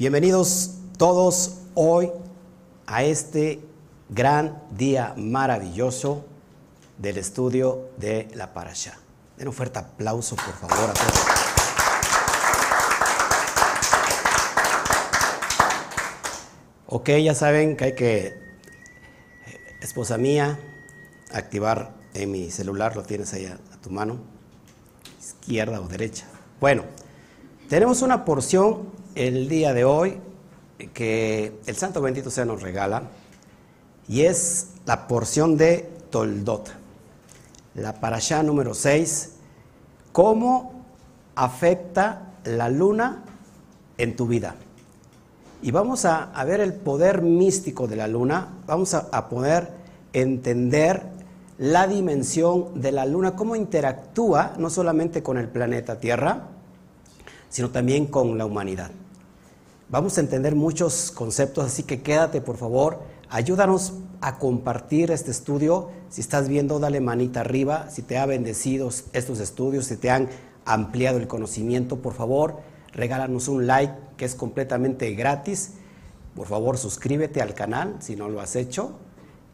Bienvenidos todos hoy a este gran día maravilloso del estudio de la Parashá. Den un fuerte aplauso, por favor. Ok, ya saben que hay que, esposa mía, activar en mi celular, lo tienes ahí a tu mano, izquierda o derecha. Bueno, tenemos una porción el día de hoy que el Santo Bendito sea nos regala y es la porción de Toldot, la parashá número 6, cómo afecta la luna en tu vida. Y vamos a, ver el poder místico de la luna, vamos a poder entender la dimensión de la luna, cómo interactúa no solamente con el planeta Tierra, sino también con la humanidad. Vamos a entender muchos conceptos, así que quédate por favor, ayúdanos a compartir este estudio. Si estás viendo, dale manita arriba. Si te ha bendecido estos estudios, si te han ampliado el conocimiento, por favor, regálanos un like que es completamente gratis. Por favor, suscríbete al canal si no lo has hecho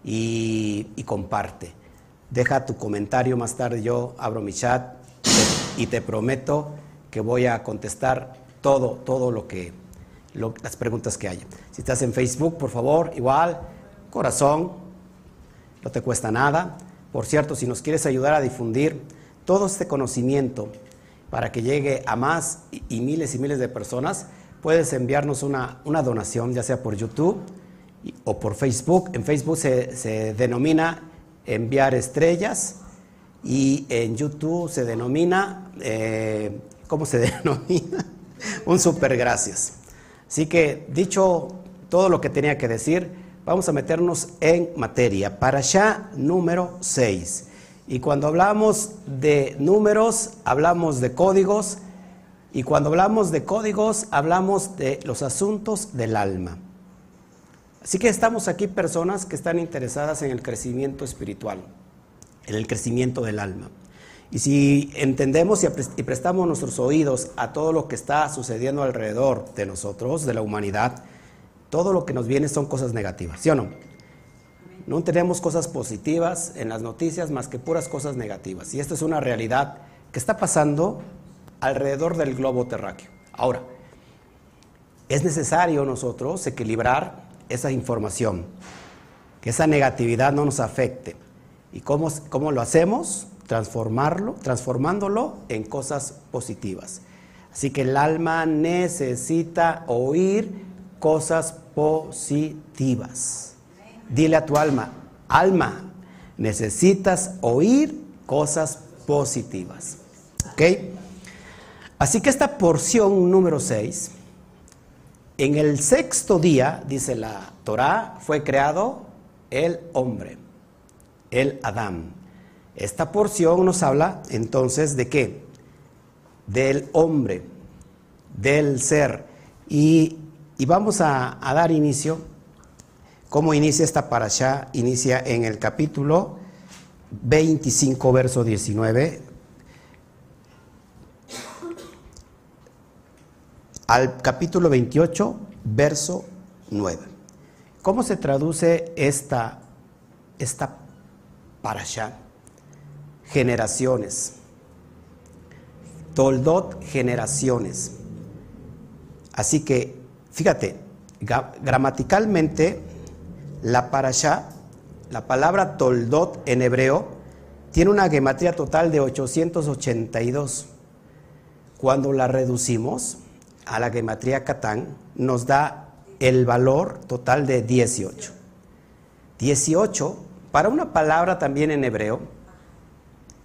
y, y comparte. Deja tu comentario más tarde, yo abro mi chat y te prometo que voy a contestar todo, todo lo que, las preguntas que haya. Si estás en Facebook, por favor, igual, corazón, no te cuesta nada. Por cierto, si nos quieres ayudar a difundir todo este conocimiento para que llegue a más y, miles y miles de personas, puedes enviarnos una, una donación, ya sea por YouTube o por Facebook. En Facebook se, se denomina enviar estrellas y en YouTube se denomina, eh, ¿cómo se denomina? Un super gracias. Así que dicho todo lo que tenía que decir, vamos a meternos en materia. Para allá número 6. Y cuando hablamos de números, hablamos de códigos. Y cuando hablamos de códigos, hablamos de los asuntos del alma. Así que estamos aquí personas que están interesadas en el crecimiento espiritual, en el crecimiento del alma. Y si entendemos y prestamos nuestros oídos a todo lo que está sucediendo alrededor de nosotros, de la humanidad, todo lo que nos viene son cosas negativas, ¿sí o no? No tenemos cosas positivas en las noticias más que puras cosas negativas. Y esto es una realidad que está pasando alrededor del globo terráqueo. Ahora, es necesario nosotros equilibrar esa información, que esa negatividad no nos afecte. ¿Y cómo, cómo lo hacemos? Transformarlo, transformándolo en cosas positivas. Así que el alma necesita oír cosas positivas. Dile a tu alma, alma, necesitas oír cosas positivas. ¿Ok? Así que esta porción número 6 en el sexto día, dice la Torá, fue creado el hombre, el Adán. Esta porción nos habla entonces de qué? Del hombre, del ser. Y, vamos a, a, dar inicio. ¿Cómo inicia esta parasha? Inicia en el capítulo 25, verso 19. al capítulo 28, verso 9. ¿Cómo se traduce esta, esta parasha? Generaciones. Toldot, generaciones. Así que, fíjate, gramaticalmente, la parasha, la palabra toldot en hebreo, tiene una gematría total de 882. Cuando la reducimos, a la gematría Catán nos da el valor total de 18. 18 para una palabra también en hebreo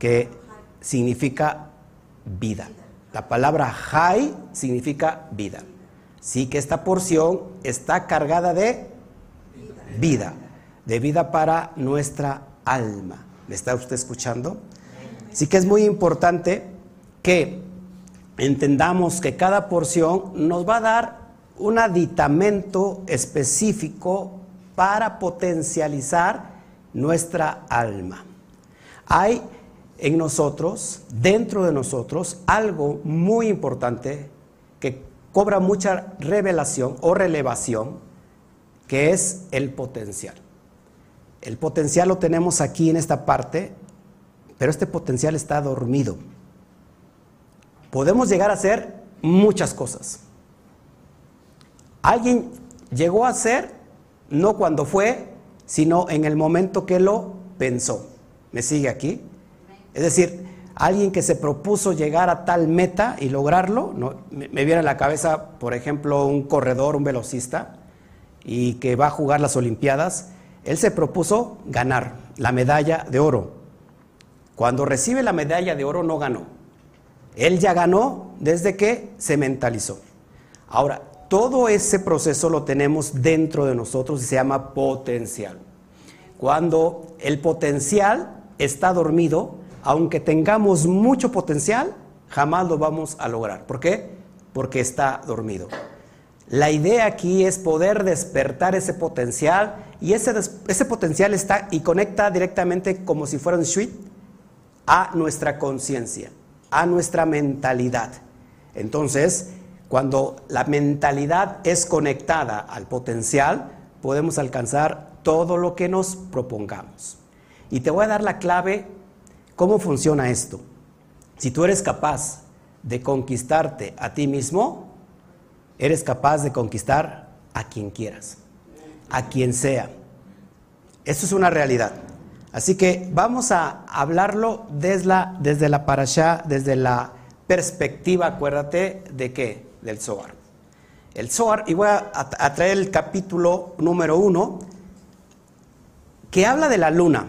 que significa vida. La palabra Hay significa vida. Sí que esta porción está cargada de vida, de vida para nuestra alma. ¿Me está usted escuchando? Sí que es muy importante que entendamos que cada porción nos va a dar un aditamento específico para potencializar nuestra alma. Hay en nosotros, dentro de nosotros, algo muy importante que cobra mucha revelación o relevación, que es el potencial. El potencial lo tenemos aquí en esta parte, pero este potencial está dormido. Podemos llegar a hacer muchas cosas. Alguien llegó a ser, no cuando fue, sino en el momento que lo pensó. ¿Me sigue aquí? Es decir, alguien que se propuso llegar a tal meta y lograrlo, ¿no? me, viene a la cabeza, por ejemplo, un corredor, un velocista, y que va a jugar las Olimpiadas, él se propuso ganar la medalla de oro. Cuando recibe la medalla de oro no ganó. Él ya ganó desde que se mentalizó. Ahora, todo ese proceso lo tenemos dentro de nosotros y se llama potencial. Cuando el potencial está dormido, aunque tengamos mucho potencial, jamás lo vamos a lograr. ¿Por qué? Porque está dormido. La idea aquí es poder despertar ese potencial y ese, ese potencial está y conecta directamente como si fuera un switch a nuestra conciencia, a nuestra mentalidad. Entonces, cuando la mentalidad es conectada al potencial, podemos alcanzar todo lo que nos propongamos. Y te voy a dar la clave ¿Cómo funciona esto? Si tú eres capaz de conquistarte a ti mismo, eres capaz de conquistar a quien quieras, a quien sea. Eso es una realidad. Así que vamos a hablarlo desde la, desde la parasha, desde la perspectiva, acuérdate, de qué? Del Zohar. El Zohar, y voy a, a traer el capítulo número uno, que habla de la luna.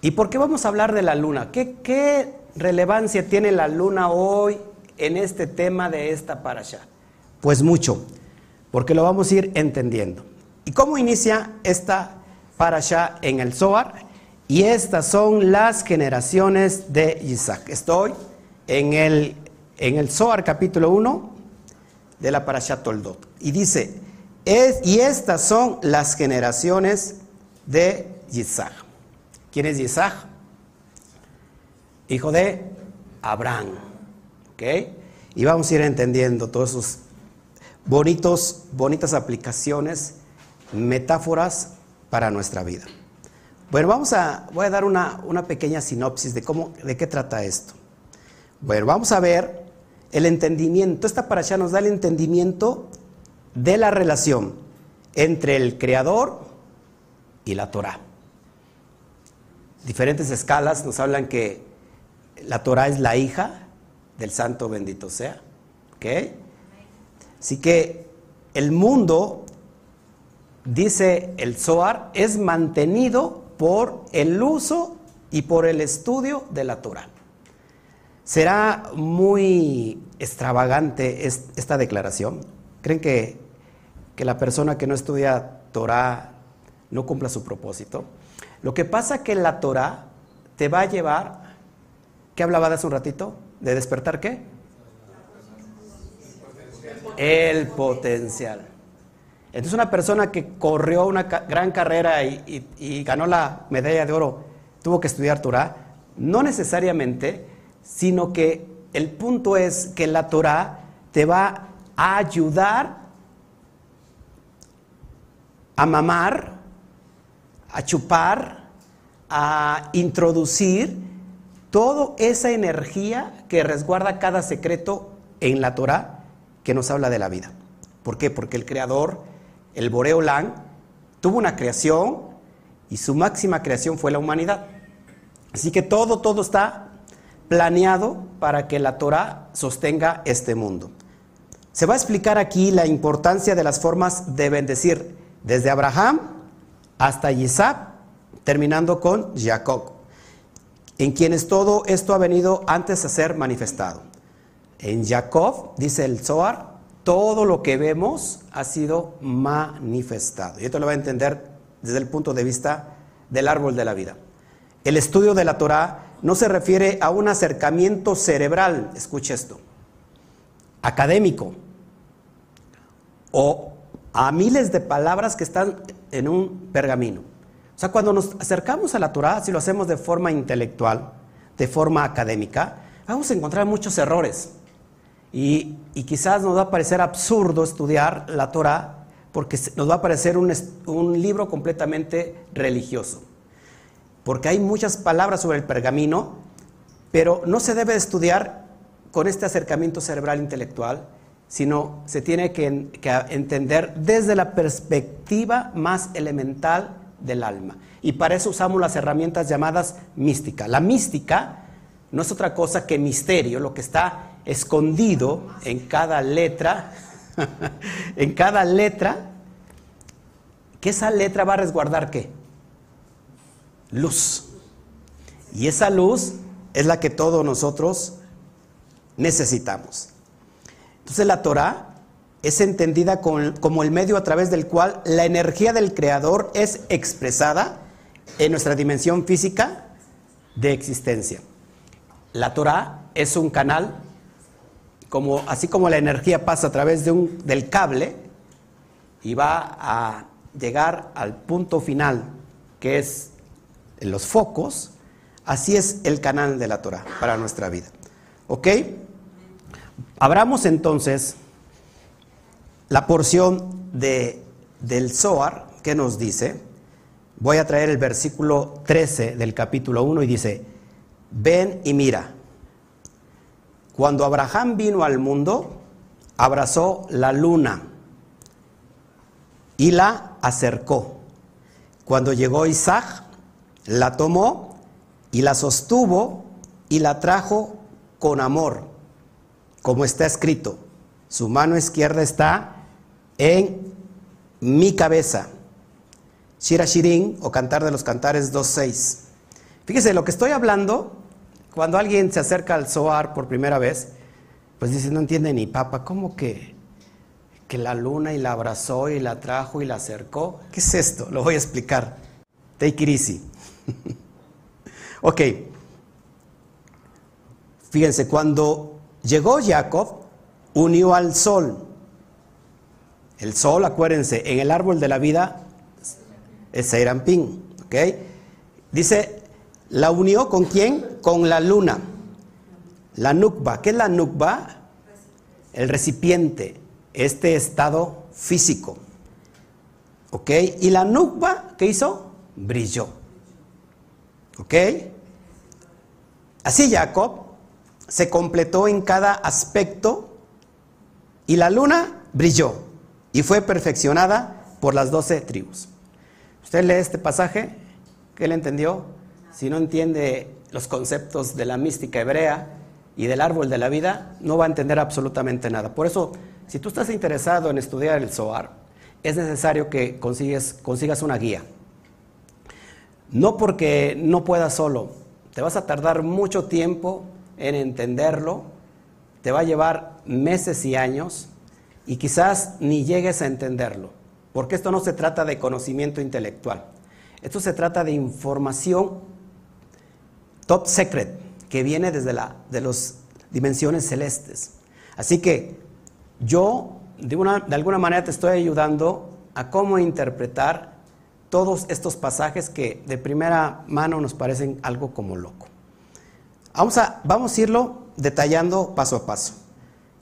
¿Y por qué vamos a hablar de la luna? ¿Qué, relevancia tiene la luna hoy en este tema de esta parasha? Pues mucho, porque lo vamos a ir entendiendo. ¿Y cómo inicia esta parasha en el Zohar? Y estas son las generaciones de Isaac. Estoy en el, en el Zohar capítulo 1 de la parasha Toldot. Y dice, y estas son las generaciones de Isaac. ¿Quién es Isaac? Hijo de Abraham. ¿Ok? Y vamos a ir entendiendo todos esos bonitos, bonitas aplicaciones, metáforas para nuestra vida. Bueno, vamos a, voy a dar una, una pequeña sinopsis de cómo, de qué trata esto. Bueno, vamos a ver el entendimiento. Esta para nos da el entendimiento de la relación entre el Creador y la Torah diferentes escalas nos hablan que la Torah es la hija del santo bendito sea. ¿Ok? Así que el mundo, dice el Zohar, es mantenido por el uso y por el estudio de la Torah. ¿Será muy extravagante esta declaración? ¿Creen que, que la persona que no estudia Torah no cumpla su propósito? Lo que pasa es que la Torah te va a llevar, ¿qué hablaba de hace un ratito? ¿De despertar qué? El potencial. Entonces una persona que corrió una gran carrera y, ganó la medalla de oro, tuvo que estudiar Torah, no necesariamente, sino que el punto es que la Torah te va a ayudar a mamar a chupar, a introducir toda esa energía que resguarda cada secreto en la Torah que nos habla de la vida. ¿Por qué? Porque el creador, el Boreolán, tuvo una creación y su máxima creación fue la humanidad. Así que todo, todo está planeado para que la Torah sostenga este mundo. Se va a explicar aquí la importancia de las formas de bendecir desde Abraham hasta Isaac, terminando con Jacob, en quienes todo esto ha venido antes a ser manifestado. En Jacob, dice el Zohar, todo lo que vemos ha sido manifestado. Y esto lo va a entender desde el punto de vista del árbol de la vida. El estudio de la Torah no se refiere a un acercamiento cerebral, escuche esto, académico, o a miles de palabras que están en un pergamino. O sea, cuando nos acercamos a la Torah, si lo hacemos de forma intelectual, de forma académica, vamos a encontrar muchos errores. Y, quizás nos va a parecer absurdo estudiar la Torah porque nos va a parecer un, un libro completamente religioso. Porque hay muchas palabras sobre el pergamino, pero no se debe estudiar con este acercamiento cerebral intelectual, sino se tiene que, entender desde la perspectiva más elemental del alma. Y para eso usamos las herramientas llamadas mística. La mística no es otra cosa que misterio, lo que está escondido en cada letra, en cada letra, que esa letra va a resguardar qué? Luz. Y esa luz es la que todos nosotros necesitamos. Entonces la Torah es entendida como el medio a través del cual la energía del Creador es expresada en nuestra dimensión física de existencia. La Torah es un canal, como, así como la energía pasa a través de un, del cable y va a llegar al punto final, que es los focos, así es el canal de la Torah para nuestra vida. ¿Ok? Abramos entonces la porción de, del Zohar que nos dice, voy a traer el versículo 13 del capítulo 1 y dice, ven y mira, cuando Abraham vino al mundo, abrazó la luna y la acercó. Cuando llegó Isaac, la tomó y la sostuvo y la trajo con amor como está escrito, su mano izquierda está en mi cabeza. Shira Shirin o Cantar de los Cantares 2.6. Fíjese, lo que estoy hablando, cuando alguien se acerca al Zohar por primera vez, pues dice, no entiende ni papa, ¿cómo que, que la luna y la abrazó y la trajo y la acercó? ¿Qué es esto? Lo voy a explicar. Take it easy. ok. Fíjense, cuando Llegó Jacob, unió al sol. El sol, acuérdense, en el árbol de la vida es Seirampín. ¿ok? Dice, la unió con quién? Con la luna. La nukba. ¿Qué es la nukba? El recipiente, este estado físico. ¿Ok? Y la nukba, ¿qué hizo? Brilló. ¿Ok? Así Jacob se completó en cada aspecto y la luna brilló y fue perfeccionada por las doce tribus. Usted lee este pasaje, ¿qué le entendió? Si no entiende los conceptos de la mística hebrea y del árbol de la vida, no va a entender absolutamente nada. Por eso, si tú estás interesado en estudiar el Zohar, es necesario que consigas una guía. No porque no puedas solo, te vas a tardar mucho tiempo en entenderlo, te va a llevar meses y años y quizás ni llegues a entenderlo, porque esto no se trata de conocimiento intelectual, esto se trata de información top secret que viene desde la, de las dimensiones celestes. Así que yo de, una, de alguna manera te estoy ayudando a cómo interpretar todos estos pasajes que de primera mano nos parecen algo como loco. Vamos a, vamos a irlo detallando paso a paso.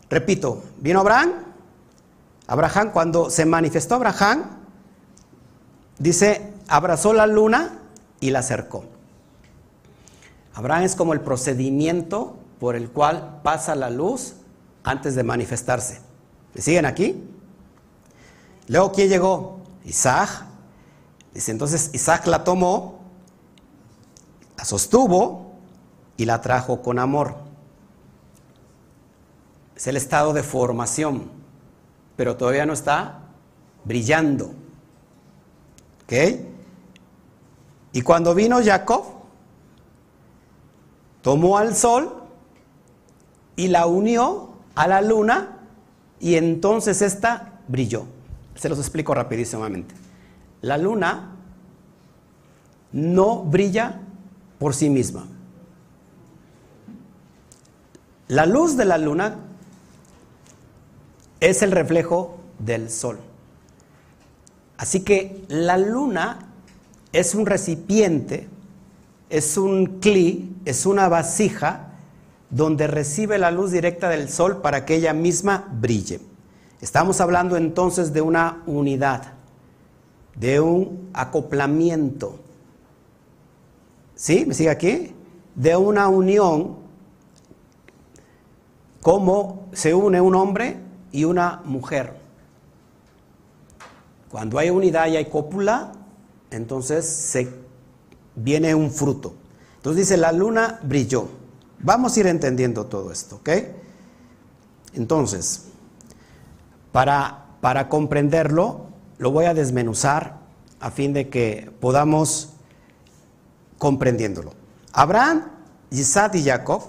Repito, vino Abraham. Abraham, cuando se manifestó Abraham, dice, abrazó la luna y la acercó. Abraham es como el procedimiento por el cual pasa la luz antes de manifestarse. ¿Me siguen aquí? Luego, ¿quién llegó? Isaac. Dice, entonces Isaac la tomó, la sostuvo, y la trajo con amor. Es el estado de formación, pero todavía no está brillando. ¿Ok? Y cuando vino Jacob, tomó al sol y la unió a la luna y entonces esta brilló. Se los explico rapidísimamente. La luna no brilla por sí misma. La luz de la luna es el reflejo del sol. Así que la luna es un recipiente, es un cli, es una vasija donde recibe la luz directa del sol para que ella misma brille. Estamos hablando entonces de una unidad, de un acoplamiento. ¿Sí? ¿Me sigue aquí? De una unión, como se une un hombre y una mujer. Cuando hay unidad y hay cópula, entonces se viene un fruto. Entonces dice, la luna brilló. Vamos a ir entendiendo todo esto, ¿ok? Entonces, para, para comprenderlo, lo voy a desmenuzar a fin de que podamos comprendiéndolo. Abraham, Isaac y Jacob,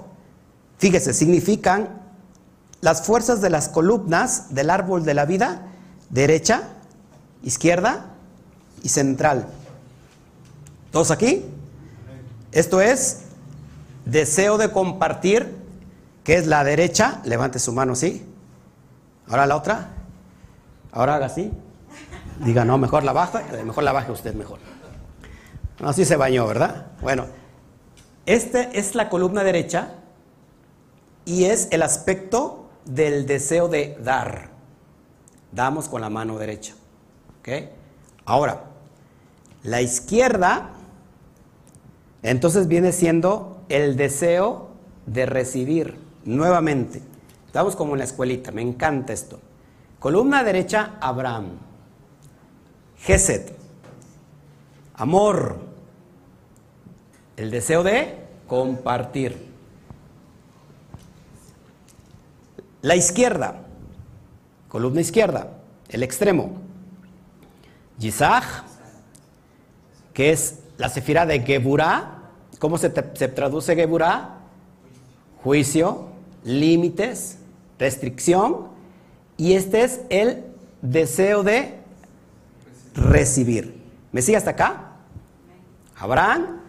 fíjese, significan las fuerzas de las columnas del árbol de la vida, derecha, izquierda y central. ¿Todos aquí? Esto es deseo de compartir, que es la derecha, levante su mano así. Ahora la otra. Ahora haga así. Diga, no, mejor la baja, mejor la baje usted mejor. Así se bañó, ¿verdad? Bueno, este es la columna derecha y es el aspecto del deseo de dar. Damos con la mano derecha. ¿Ok? Ahora, la izquierda, entonces viene siendo el deseo de recibir nuevamente. Estamos como en la escuelita, me encanta esto. Columna derecha, Abraham. Geset, amor, el deseo de compartir. La izquierda, columna izquierda, el extremo. Yisach, que es la sefira de Geburah. ¿Cómo se, se traduce Geburah? Juicio, límites, restricción. Y este es el deseo de recibir. ¿Me sigue hasta acá? Abraham,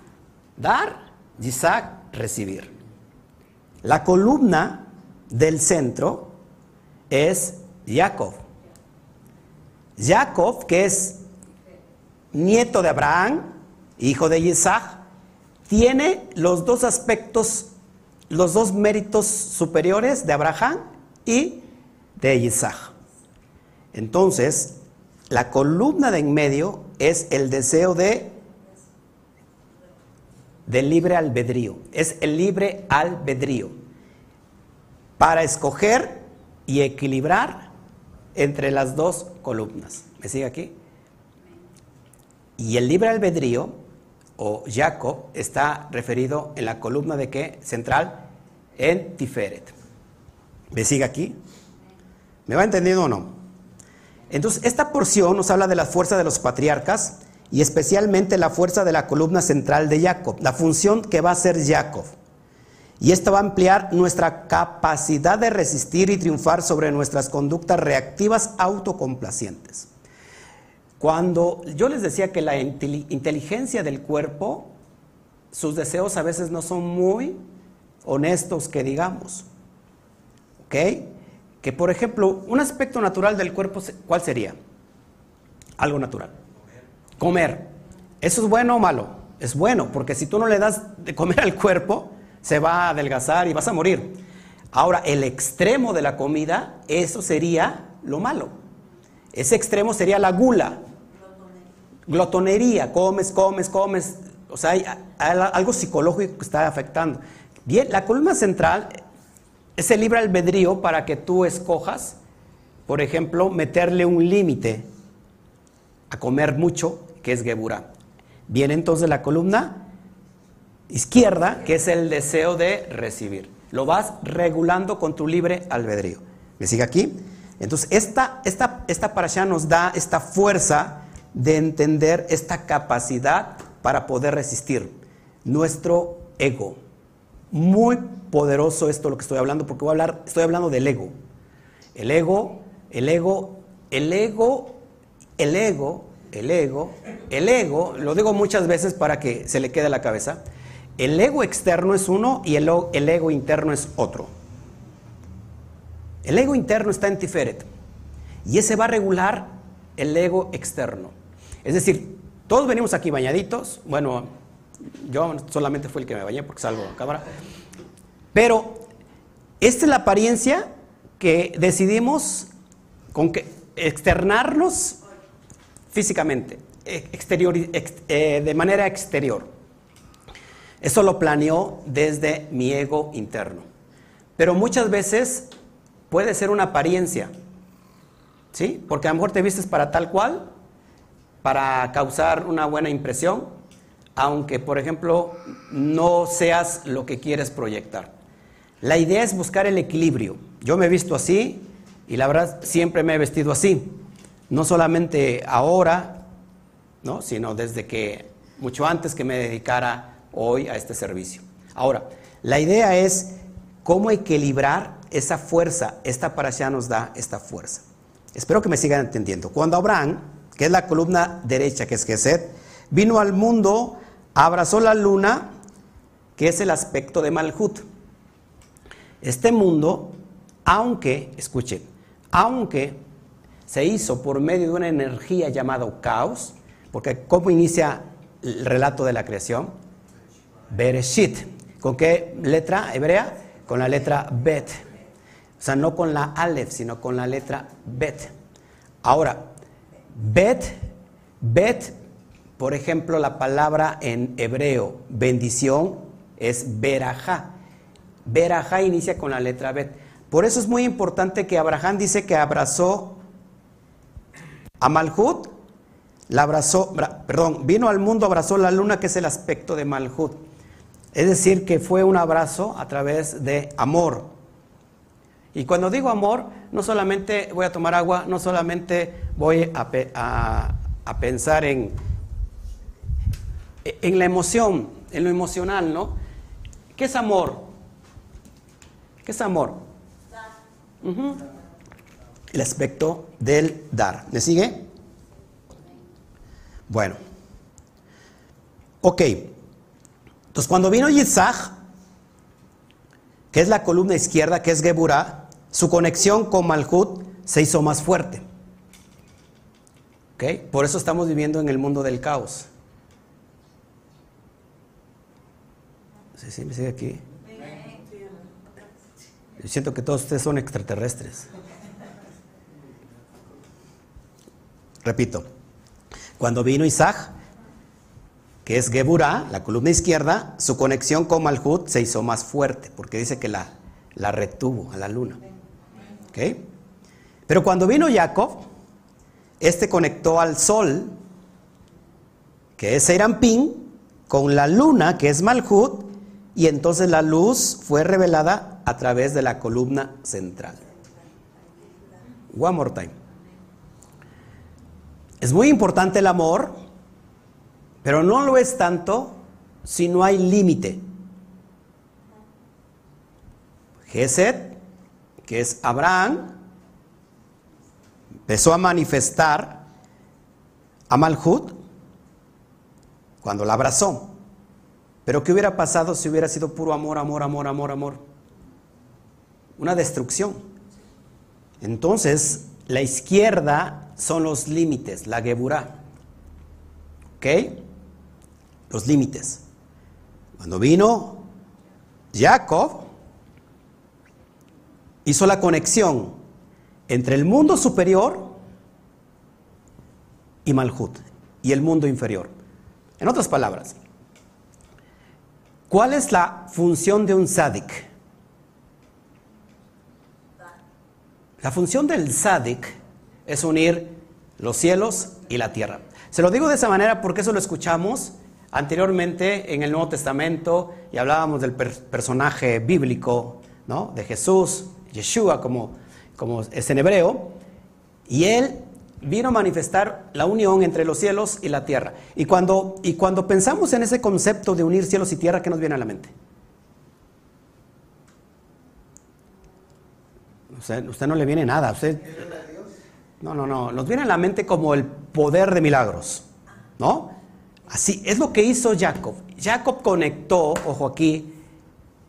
dar, Isaac, recibir. La columna del centro es Jacob. Jacob, que es nieto de Abraham, hijo de Isaac, tiene los dos aspectos, los dos méritos superiores de Abraham y de Isaac. Entonces, la columna de en medio es el deseo de del libre albedrío, es el libre albedrío para escoger y equilibrar entre las dos columnas. ¿Me sigue aquí? Y el libre albedrío, o Jacob, está referido en la columna de qué? Central, en Tiferet. ¿Me sigue aquí? ¿Me va entendiendo o no? Entonces, esta porción nos habla de la fuerza de los patriarcas y especialmente la fuerza de la columna central de Jacob, la función que va a ser Jacob. Y esto va a ampliar nuestra capacidad de resistir y triunfar sobre nuestras conductas reactivas autocomplacientes. Cuando yo les decía que la inteligencia del cuerpo, sus deseos a veces no son muy honestos, que digamos. ¿Ok? Que por ejemplo, un aspecto natural del cuerpo, ¿cuál sería? Algo natural. Comer. ¿Eso es bueno o malo? Es bueno, porque si tú no le das de comer al cuerpo, se va a adelgazar y vas a morir. Ahora, el extremo de la comida, eso sería lo malo. Ese extremo sería la gula. Glotonería, comes, comes, comes. O sea, hay, algo psicológico que está afectando. Bien, la columna central es el libre albedrío para que tú escojas, por ejemplo, meterle un límite a comer mucho, que es Gebura. Viene entonces la columna izquierda, que es el deseo de recibir. Lo vas regulando con tu libre albedrío. ¿Me sigue aquí? Entonces, esta, esta, esta nos da esta fuerza de entender esta capacidad para poder resistir nuestro ego. Muy poderoso esto lo que estoy hablando, porque voy a hablar, estoy hablando del ego. El ego, el ego, el ego, el ego, el ego, el ego, lo digo muchas veces para que se le quede la cabeza. El ego externo es uno y el, ego interno es otro. El ego interno está en Tiferet y ese va a regular el ego externo. Es decir, todos venimos aquí bañaditos. Bueno, yo solamente fui el que me bañé porque salgo a cámara. Pero esta es la apariencia que decidimos con que externarnos físicamente, exterior, eh, de manera exterior. Eso lo planeó desde mi ego interno. Pero muchas veces puede ser una apariencia, ¿sí? Porque a lo mejor te vistes para tal cual, para causar una buena impresión, aunque, por ejemplo, no seas lo que quieres proyectar. La idea es buscar el equilibrio. Yo me he visto así y la verdad siempre me he vestido así. No solamente ahora, ¿no? sino desde que, mucho antes que me dedicara hoy a este servicio. Ahora, la idea es cómo equilibrar esa fuerza. Esta allá nos da esta fuerza. Espero que me sigan entendiendo. Cuando Abraham, que es la columna derecha, que es Geset, vino al mundo, abrazó la luna, que es el aspecto de Malhut. Este mundo, aunque, escuchen, aunque se hizo por medio de una energía llamada caos, porque ¿cómo inicia el relato de la creación? Bereshit. ¿Con qué letra hebrea? Con la letra Bet. O sea, no con la Aleph, sino con la letra Bet. Ahora, Bet, Bet, por ejemplo, la palabra en hebreo, bendición, es Berajá. Berajá inicia con la letra Bet. Por eso es muy importante que Abraham dice que abrazó a Malhut, la abrazó, perdón, vino al mundo, abrazó la luna, que es el aspecto de Malhut. Es decir, que fue un abrazo a través de amor. Y cuando digo amor, no solamente voy a tomar agua, no solamente voy a, pensar en, en la emoción, en lo emocional, ¿no? ¿Qué es amor? ¿Qué es amor? El aspecto del dar. ¿Me sigue? Bueno. Ok. Entonces, cuando vino Yitzhak, que es la columna izquierda, que es Geburah, su conexión con Malhut se hizo más fuerte. ¿Ok? Por eso estamos viviendo en el mundo del caos. Sí, sí, me sigue aquí. Yo siento que todos ustedes son extraterrestres. Repito, cuando vino Isaac, que es Geburah, la columna izquierda, su conexión con Malhut se hizo más fuerte, porque dice que la, la retuvo a la luna. Pero cuando vino Jacob, este conectó al sol, que es Seirampín, con la luna, que es Malhut, y entonces la luz fue revelada a través de la columna central. One more time. Es muy importante el amor, pero no lo es tanto si no hay límite. Geset, que es Abraham, empezó a manifestar a Malhut cuando la abrazó. Pero ¿qué hubiera pasado si hubiera sido puro amor, amor, amor, amor, amor? una destrucción. Entonces, la izquierda son los límites, la Geburah. ¿Ok? Los límites. Cuando vino Jacob, hizo la conexión entre el mundo superior y Malhut, y el mundo inferior. En otras palabras, ¿cuál es la función de un sádic? La función del Sadik es unir los cielos y la tierra. Se lo digo de esa manera porque eso lo escuchamos anteriormente en el Nuevo Testamento y hablábamos del personaje bíblico, ¿no? De Jesús, Yeshua, como, como es en hebreo, y él vino a manifestar la unión entre los cielos y la tierra. Y cuando, y cuando pensamos en ese concepto de unir cielos y tierra, ¿qué nos viene a la mente? Usted, usted no le viene nada. Usted, no, no, no. Nos viene a la mente como el poder de milagros. ¿No? Así es lo que hizo Jacob. Jacob conectó, ojo aquí,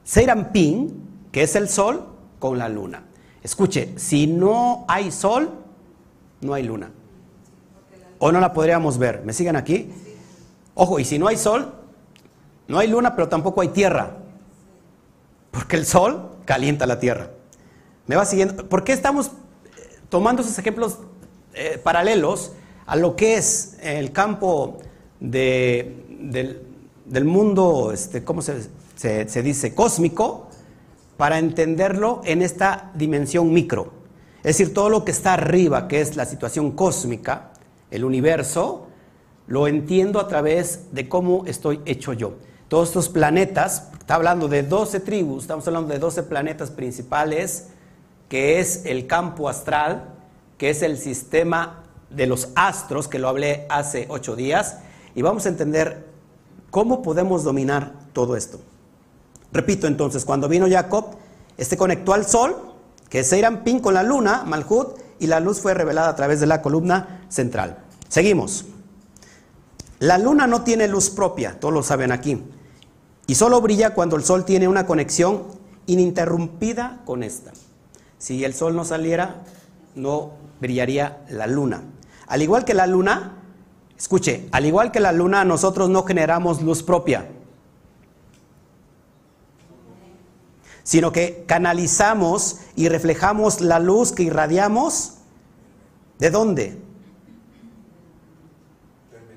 Serampín, que es el sol, con la luna. Escuche, si no hay sol, no hay luna. O no la podríamos ver. ¿Me siguen aquí? Ojo, y si no hay sol, no hay luna, pero tampoco hay tierra. Porque el sol calienta la tierra. ¿Me va siguiendo? ¿Por qué estamos eh, tomando esos ejemplos eh, paralelos a lo que es el campo del, mundo, este, ¿cómo se, se dice? Cósmico, para entenderlo en esta dimensión micro. Es decir, todo lo que está arriba, que es la situación cósmica, el universo, lo entiendo a través de cómo estoy hecho yo. Todos estos planetas, está hablando de 12 tribus, estamos hablando de 12 planetas principales, que es el campo astral, que es el sistema de los astros, que lo hablé hace ocho días, y vamos a entender cómo podemos dominar todo esto. Repito entonces, cuando vino Jacob, este conectó al sol, que es Pin con la luna, Malhut, y la luz fue revelada a través de la columna central. Seguimos. La luna no tiene luz propia, todos lo saben aquí, y solo brilla cuando el sol tiene una conexión ininterrumpida con esta. Si el sol no saliera, no brillaría la luna. Al igual que la luna, escuche, al igual que la luna, nosotros no generamos luz propia, sino que canalizamos y reflejamos la luz que irradiamos. ¿De dónde?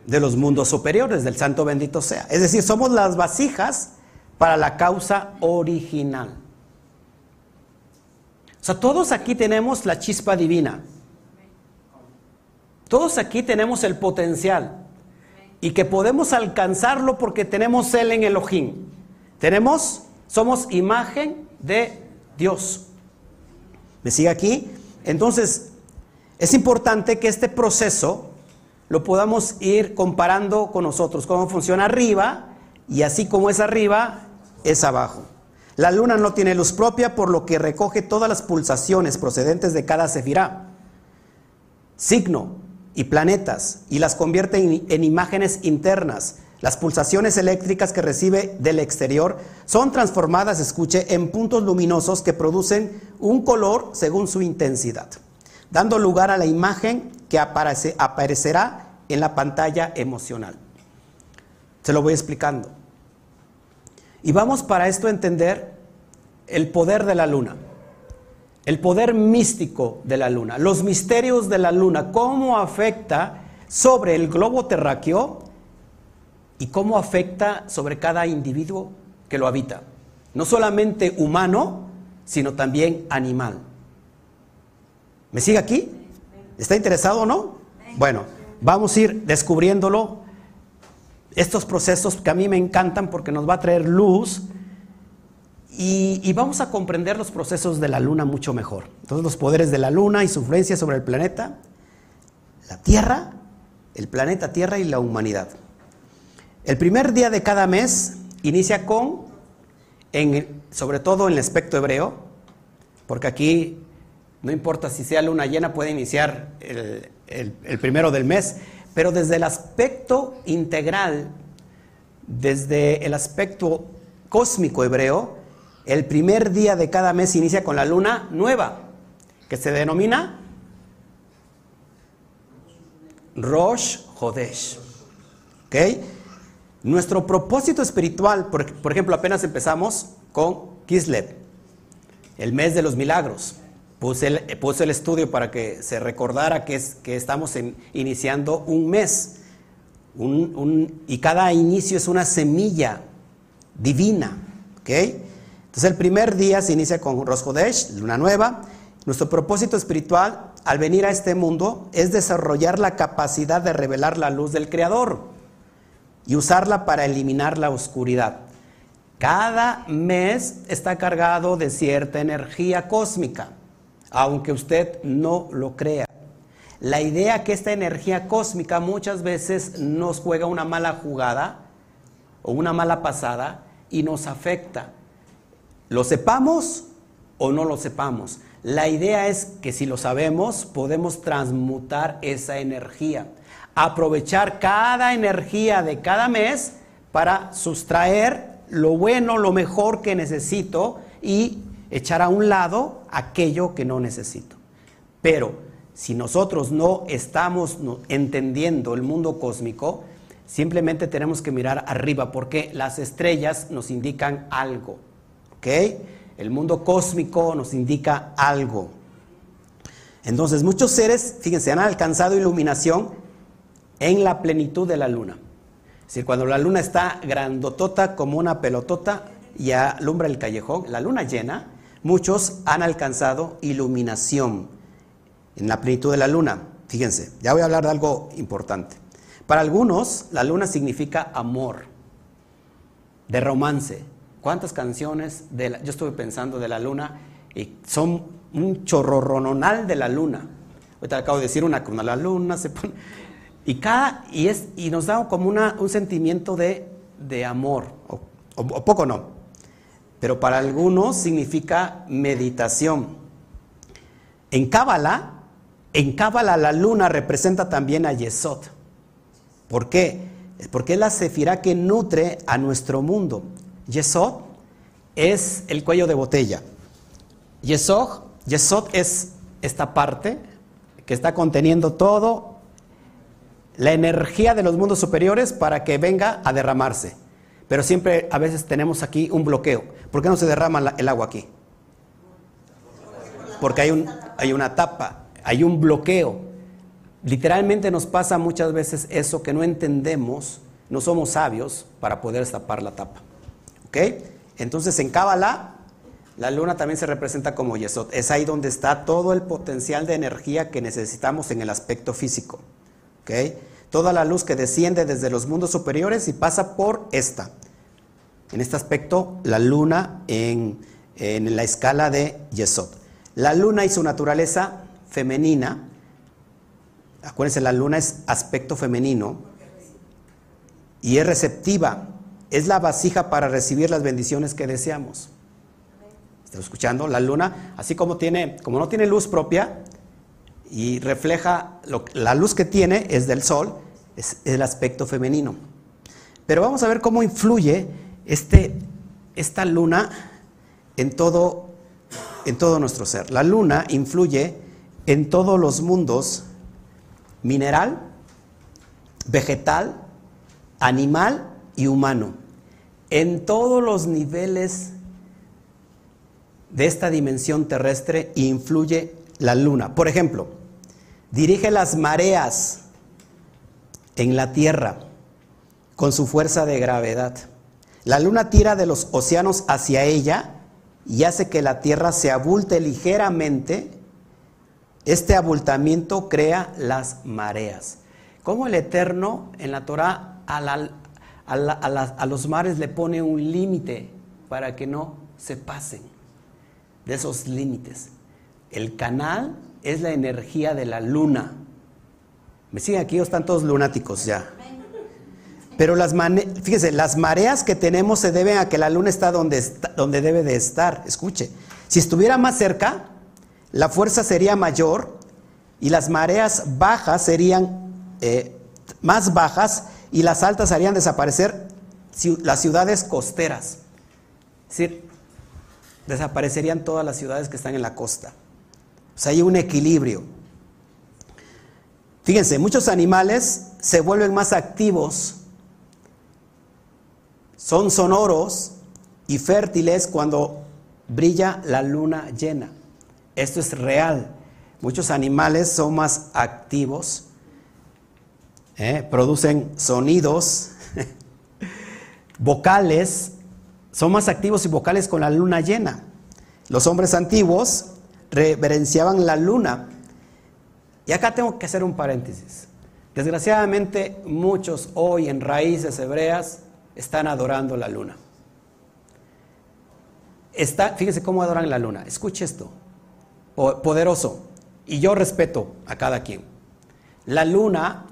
De los mundos superiores, del santo bendito sea. Es decir, somos las vasijas para la causa original. O sea, todos aquí tenemos la chispa divina. Todos aquí tenemos el potencial y que podemos alcanzarlo porque tenemos Él en Elohim. Tenemos, somos imagen de Dios. ¿Me sigue aquí? Entonces, es importante que este proceso lo podamos ir comparando con nosotros, cómo funciona arriba y así como es arriba, es abajo. La luna no tiene luz propia, por lo que recoge todas las pulsaciones procedentes de cada sefirá. Signo, y planetas y las convierte en, imágenes internas. Las pulsaciones eléctricas que recibe del exterior son transformadas, escuche, en puntos luminosos que producen un color según su intensidad, dando lugar a la imagen que aparecerá en la pantalla emocional. Se lo voy explicando. Y vamos para esto a entender el poder de la luna el poder místico de la luna, los misterios de la luna, cómo afecta sobre el globo terráqueo y cómo afecta sobre cada individuo que lo habita. No solamente humano, sino también animal. ¿Me sigue aquí? ¿Está interesado o no? Bueno, vamos a ir descubriéndolo. Estos procesos que a mí me encantan porque nos va a traer luz y, vamos a comprender los procesos de la luna mucho mejor. Todos los poderes de la luna y su influencia sobre el planeta, la Tierra, el planeta Tierra y la humanidad. El primer día de cada mes inicia con, sobre todo en el aspecto hebreo, porque aquí no importa si sea luna llena, puede iniciar el primero del mes, pero desde el aspecto integral, desde el aspecto cósmico hebreo, el primer día de cada mes inicia con la luna nueva, que se denomina Rosh Hodesh. ¿Ok? Nuestro propósito espiritual, por, ejemplo, apenas empezamos con Kislev, el mes de los milagros. Puse el, estudio para que se recordara que, es, que estamos iniciando un mes. y cada inicio es una semilla divina. ¿ok?, entonces el primer día se inicia con Rosh luna nueva. Nuestro propósito espiritual al venir a este mundo es desarrollar la capacidad de revelar la luz del Creador y usarla para eliminar la oscuridad. Cada mes está cargado de cierta energía cósmica, aunque usted no lo crea. La idea que esta energía cósmica muchas veces nos juega una mala jugada o una mala pasada y nos afecta. Lo sepamos o no lo sepamos. La idea es que si lo sabemos, podemos transmutar esa energía. Aprovechar cada energía de cada mes para sustraer lo bueno, lo mejor que necesito y echar a un lado aquello que no necesito. Pero si nosotros no estamos entendiendo el mundo cósmico, simplemente tenemos que mirar arriba porque las estrellas nos indican algo. El mundo cósmico nos indica algo. Entonces, muchos seres, fíjense, han alcanzado iluminación en la plenitud de la luna. Es decir, cuando la luna está grandotota como una pelotota y alumbra el callejón, la luna llena, muchos han alcanzado iluminación en la plenitud de la luna. Fíjense, ya voy a hablar de algo importante. Para algunos, la luna significa amor, de romance. ¿Cuántas canciones de la, yo estuve pensando de la luna y son un chorroronal de la luna? Ahorita acabo de decir una con la luna se pone y cada y es y nos da como una, un sentimiento de, de amor o, poco no. Pero para algunos significa meditación. En Cábala, en Cábala la luna representa también a Yesod. ¿Por qué? Porque es la sefirá que nutre a nuestro mundo. Yesod es el cuello de botella. Yesod, es esta parte que está conteniendo todo la energía de los mundos superiores para que venga a derramarse. Pero siempre a veces tenemos aquí un bloqueo. ¿Por qué no se derrama el agua aquí? Porque hay, hay una tapa hay un bloqueo. Literalmente nos pasa muchas veces eso que no entendemos, no somos sabios para poder tapar la tapa. ¿Ok? Entonces en Cábala, la luna también se representa como Yesod. Es ahí donde está todo el potencial de energía que necesitamos en el aspecto físico. ¿Ok? Toda la luz que desciende desde los mundos superiores y pasa por esta. En este aspecto, la luna en, en la escala de Yesod. La luna y su naturaleza femenina, acuérdense, la luna es aspecto femenino y es receptiva, es la vasija para recibir las bendiciones que deseamos. ¿Estás escuchando? La luna, así como tiene, como no tiene luz propia y refleja la luz que tiene es del sol, es el aspecto femenino. Pero vamos a ver cómo influye este, esta luna en todo, en todo nuestro ser. La luna influye en todos los mundos, mineral, vegetal, animal y humano, en todos los niveles de esta dimensión terrestre influye la luna. Por ejemplo, dirige las mareas en la Tierra con su fuerza de gravedad. La luna tira de los océanos hacia ella y hace que la Tierra se abulte ligeramente este abultamiento crea las mareas. Como el Eterno en la Torah a, los mares le pone un límite para que no se pasen de esos límites. El canal es la energía de la luna. ¿Me siguen aquí están todos lunáticos ya? Pero las fíjese, las mareas que tenemos se deben a que la luna está donde, está donde debe de estar. Escuche, si estuviera más cerca, la fuerza sería mayor y las mareas bajas serían eh, más bajas y las altas harían desaparecer las ciudades costeras. Es decir, desaparecerían todas las ciudades que están en la costa. O sea, hay un equilibrio. Fíjense, muchos animales se vuelven más activos, son sonoros y fértiles cuando brilla la luna llena. Esto es real. Muchos animales son más activos, ¿eh? producen sonidos vocales, son más activos y vocales con la luna llena. Los hombres antiguos reverenciaban la luna. Y acá tengo que hacer un paréntesis. Desgraciadamente muchos hoy en raíces hebreas están adorando la luna. Está, fíjese cómo adoran la luna. Escuche esto poderoso. Y yo respeto a cada quien. La luna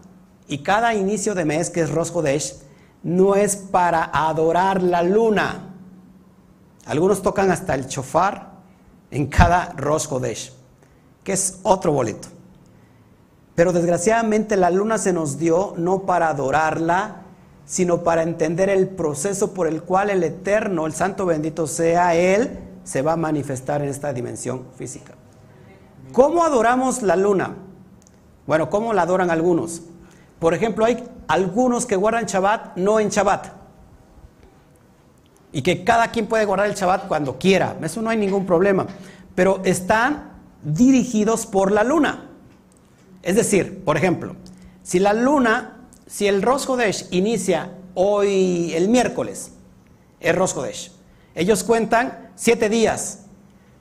y cada inicio de mes, que es Rosh Hodesh, no es para adorar la luna. Algunos tocan hasta el chofar en cada Rosh Hodesh, que es otro boleto. Pero desgraciadamente la luna se nos dio no para adorarla, sino para entender el proceso por el cual el Eterno, el Santo bendito sea Él, se va a manifestar en esta dimensión física. ¿Cómo adoramos la luna? Bueno, ¿cómo la adoran algunos? Por ejemplo, hay algunos que guardan Shabbat no en Shabbat. y que cada quien puede guardar el Shabbat cuando quiera, eso no hay ningún problema, pero están dirigidos por la luna. Es decir, por ejemplo, si la luna, si el Rosh Hodesh inicia hoy el miércoles, es Rosh Hodesh, ellos cuentan siete días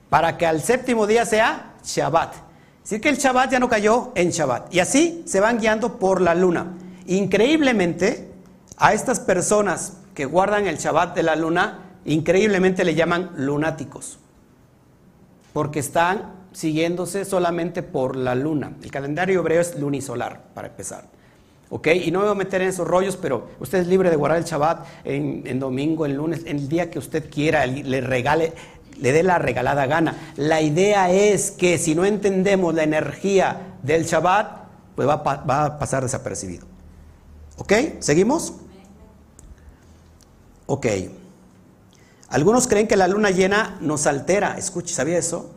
para que al séptimo día sea Shabbat. Así que el Shabbat ya no cayó en Shabbat. Y así se van guiando por la luna. Increíblemente, a estas personas que guardan el Shabbat de la luna, increíblemente le llaman lunáticos. Porque están siguiéndose solamente por la luna. El calendario hebreo es lunisolar, para empezar. ¿Ok? Y no me voy a meter en esos rollos, pero usted es libre de guardar el Shabbat en, domingo, en lunes, en el día que usted quiera, le regale, le dé la regalada gana. La idea es que si no entendemos la energía del Shabbat, pues va, va a pasar desapercibido. ¿Ok? ¿Seguimos? Ok. Algunos creen que la luna llena nos altera. Escuche, ¿sabía eso?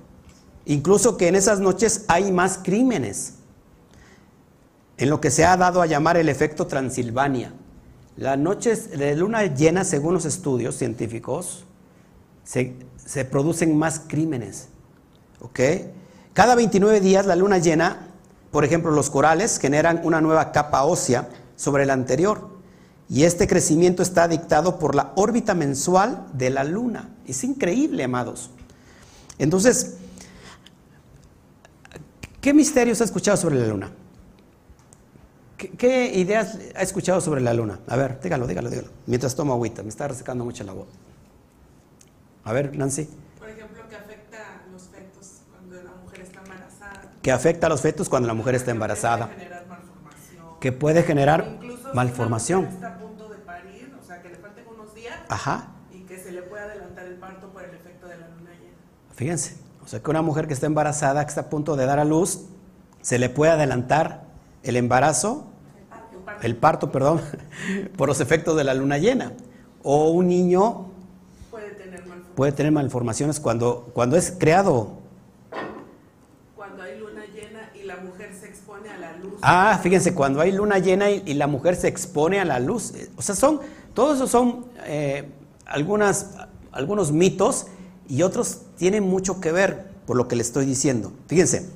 Incluso que en esas noches hay más crímenes. En lo que se ha dado a llamar el efecto Transilvania. Las noches de luna llena, según los estudios científicos, se, se producen más crímenes. ¿Ok? Cada 29 días la luna llena, por ejemplo, los corales generan una nueva capa ósea sobre la anterior. Y este crecimiento está dictado por la órbita mensual de la luna. Es increíble, amados. Entonces, ¿qué misterios ha escuchado sobre la luna? ¿Qué, ideas ha escuchado sobre la luna? A ver, dígalo, dígalo, dígalo. Mientras tomo agüita, me está resecando mucho la voz. A ver, Nancy. Por ejemplo, que afecta a los fetos cuando la mujer está embarazada. Que afecta a los fetos cuando la mujer está embarazada. Que puede generar malformación. Que puede generar Incluso malformación. Si está a punto de parir, o sea, que le falten unos días. Ajá. Y que se le puede adelantar el parto por el efecto de la luna llena. Fíjense, o sea que una mujer que está embarazada, que está a punto de dar a luz, se le puede adelantar el embarazo, el parto, perdón, por los efectos de la luna llena. O un niño. Puede tener malformaciones cuando, cuando es creado. Cuando hay luna llena y la mujer se expone a la luz. Ah, fíjense, cuando hay luna llena y, y la mujer se expone a la luz. Eh, O sea, son, todos esos son eh, algunas, algunos mitos y otros tienen mucho que ver por lo que le estoy diciendo. Fíjense,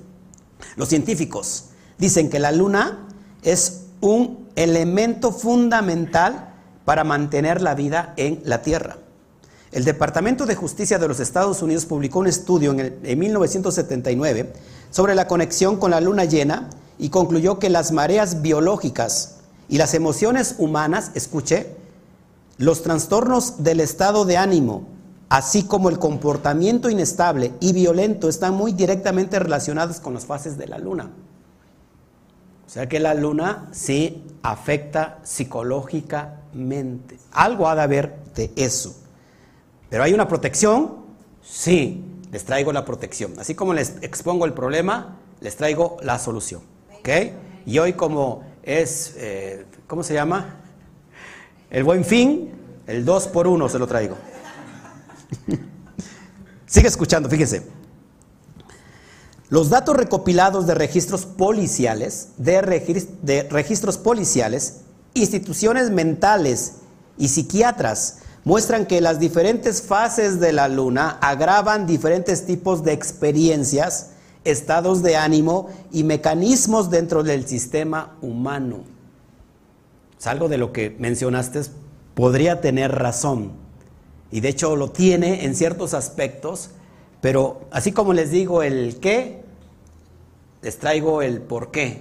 los científicos dicen que la luna es un elemento fundamental para mantener la vida en la Tierra. El Departamento de Justicia de los Estados Unidos publicó un estudio en, en 1979 sobre la conexión con la luna llena y concluyó que las mareas biológicas y las emociones humanas, escuche, los trastornos del estado de ánimo, así como el comportamiento inestable y violento, están muy directamente relacionados con las fases de la luna. O sea que la luna sí afecta psicológicamente. Algo ha de haber de eso. Pero hay una protección, sí, les traigo la protección. Así como les expongo el problema, les traigo la solución. ¿Ok? Y hoy como es, eh, ¿cómo se llama? El buen fin, el 2 por 1 se lo traigo. Sigue escuchando, fíjese. Los datos recopilados de registros policiales, de, regis- de registros policiales, instituciones mentales y psiquiatras muestran que las diferentes fases de la luna agravan diferentes tipos de experiencias, estados de ánimo y mecanismos dentro del sistema humano. Es algo de lo que mencionaste, podría tener razón. Y de hecho lo tiene en ciertos aspectos, pero así como les digo el qué, les traigo el por qué.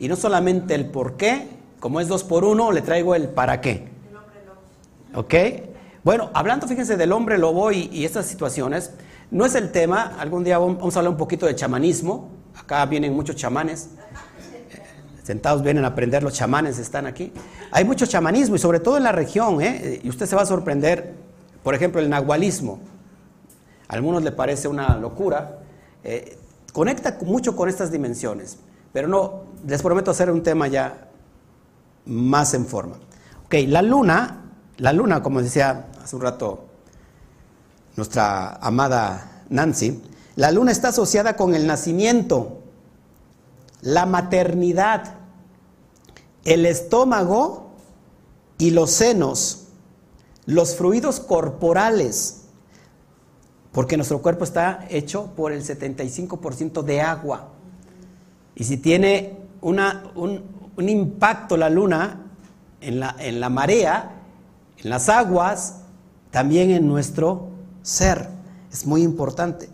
Y no solamente el por qué, como es dos por uno, le traigo el para qué. ¿Ok? Bueno, hablando, fíjense, del hombre lobo y, estas situaciones, no es el tema, algún día vam- vamos a hablar un poquito de chamanismo, acá vienen muchos chamanes, sentados vienen a aprender, los chamanes están aquí. Hay mucho chamanismo y sobre todo en la región, ¿eh? y usted se va a sorprender, por ejemplo, el nahualismo. A algunos le parece una locura, eh, conecta con- mucho con estas dimensiones, pero no, les prometo hacer un tema ya más en forma. Ok, la luna, la luna, como decía hace un rato nuestra amada Nancy, la luna está asociada con el nacimiento, la maternidad, el estómago y los senos, los fluidos corporales, porque nuestro cuerpo está hecho por el 75% de agua. Y si tiene una, un, impacto la luna en la, en la marea, en las aguas, también en nuestro ser. Es muy importante.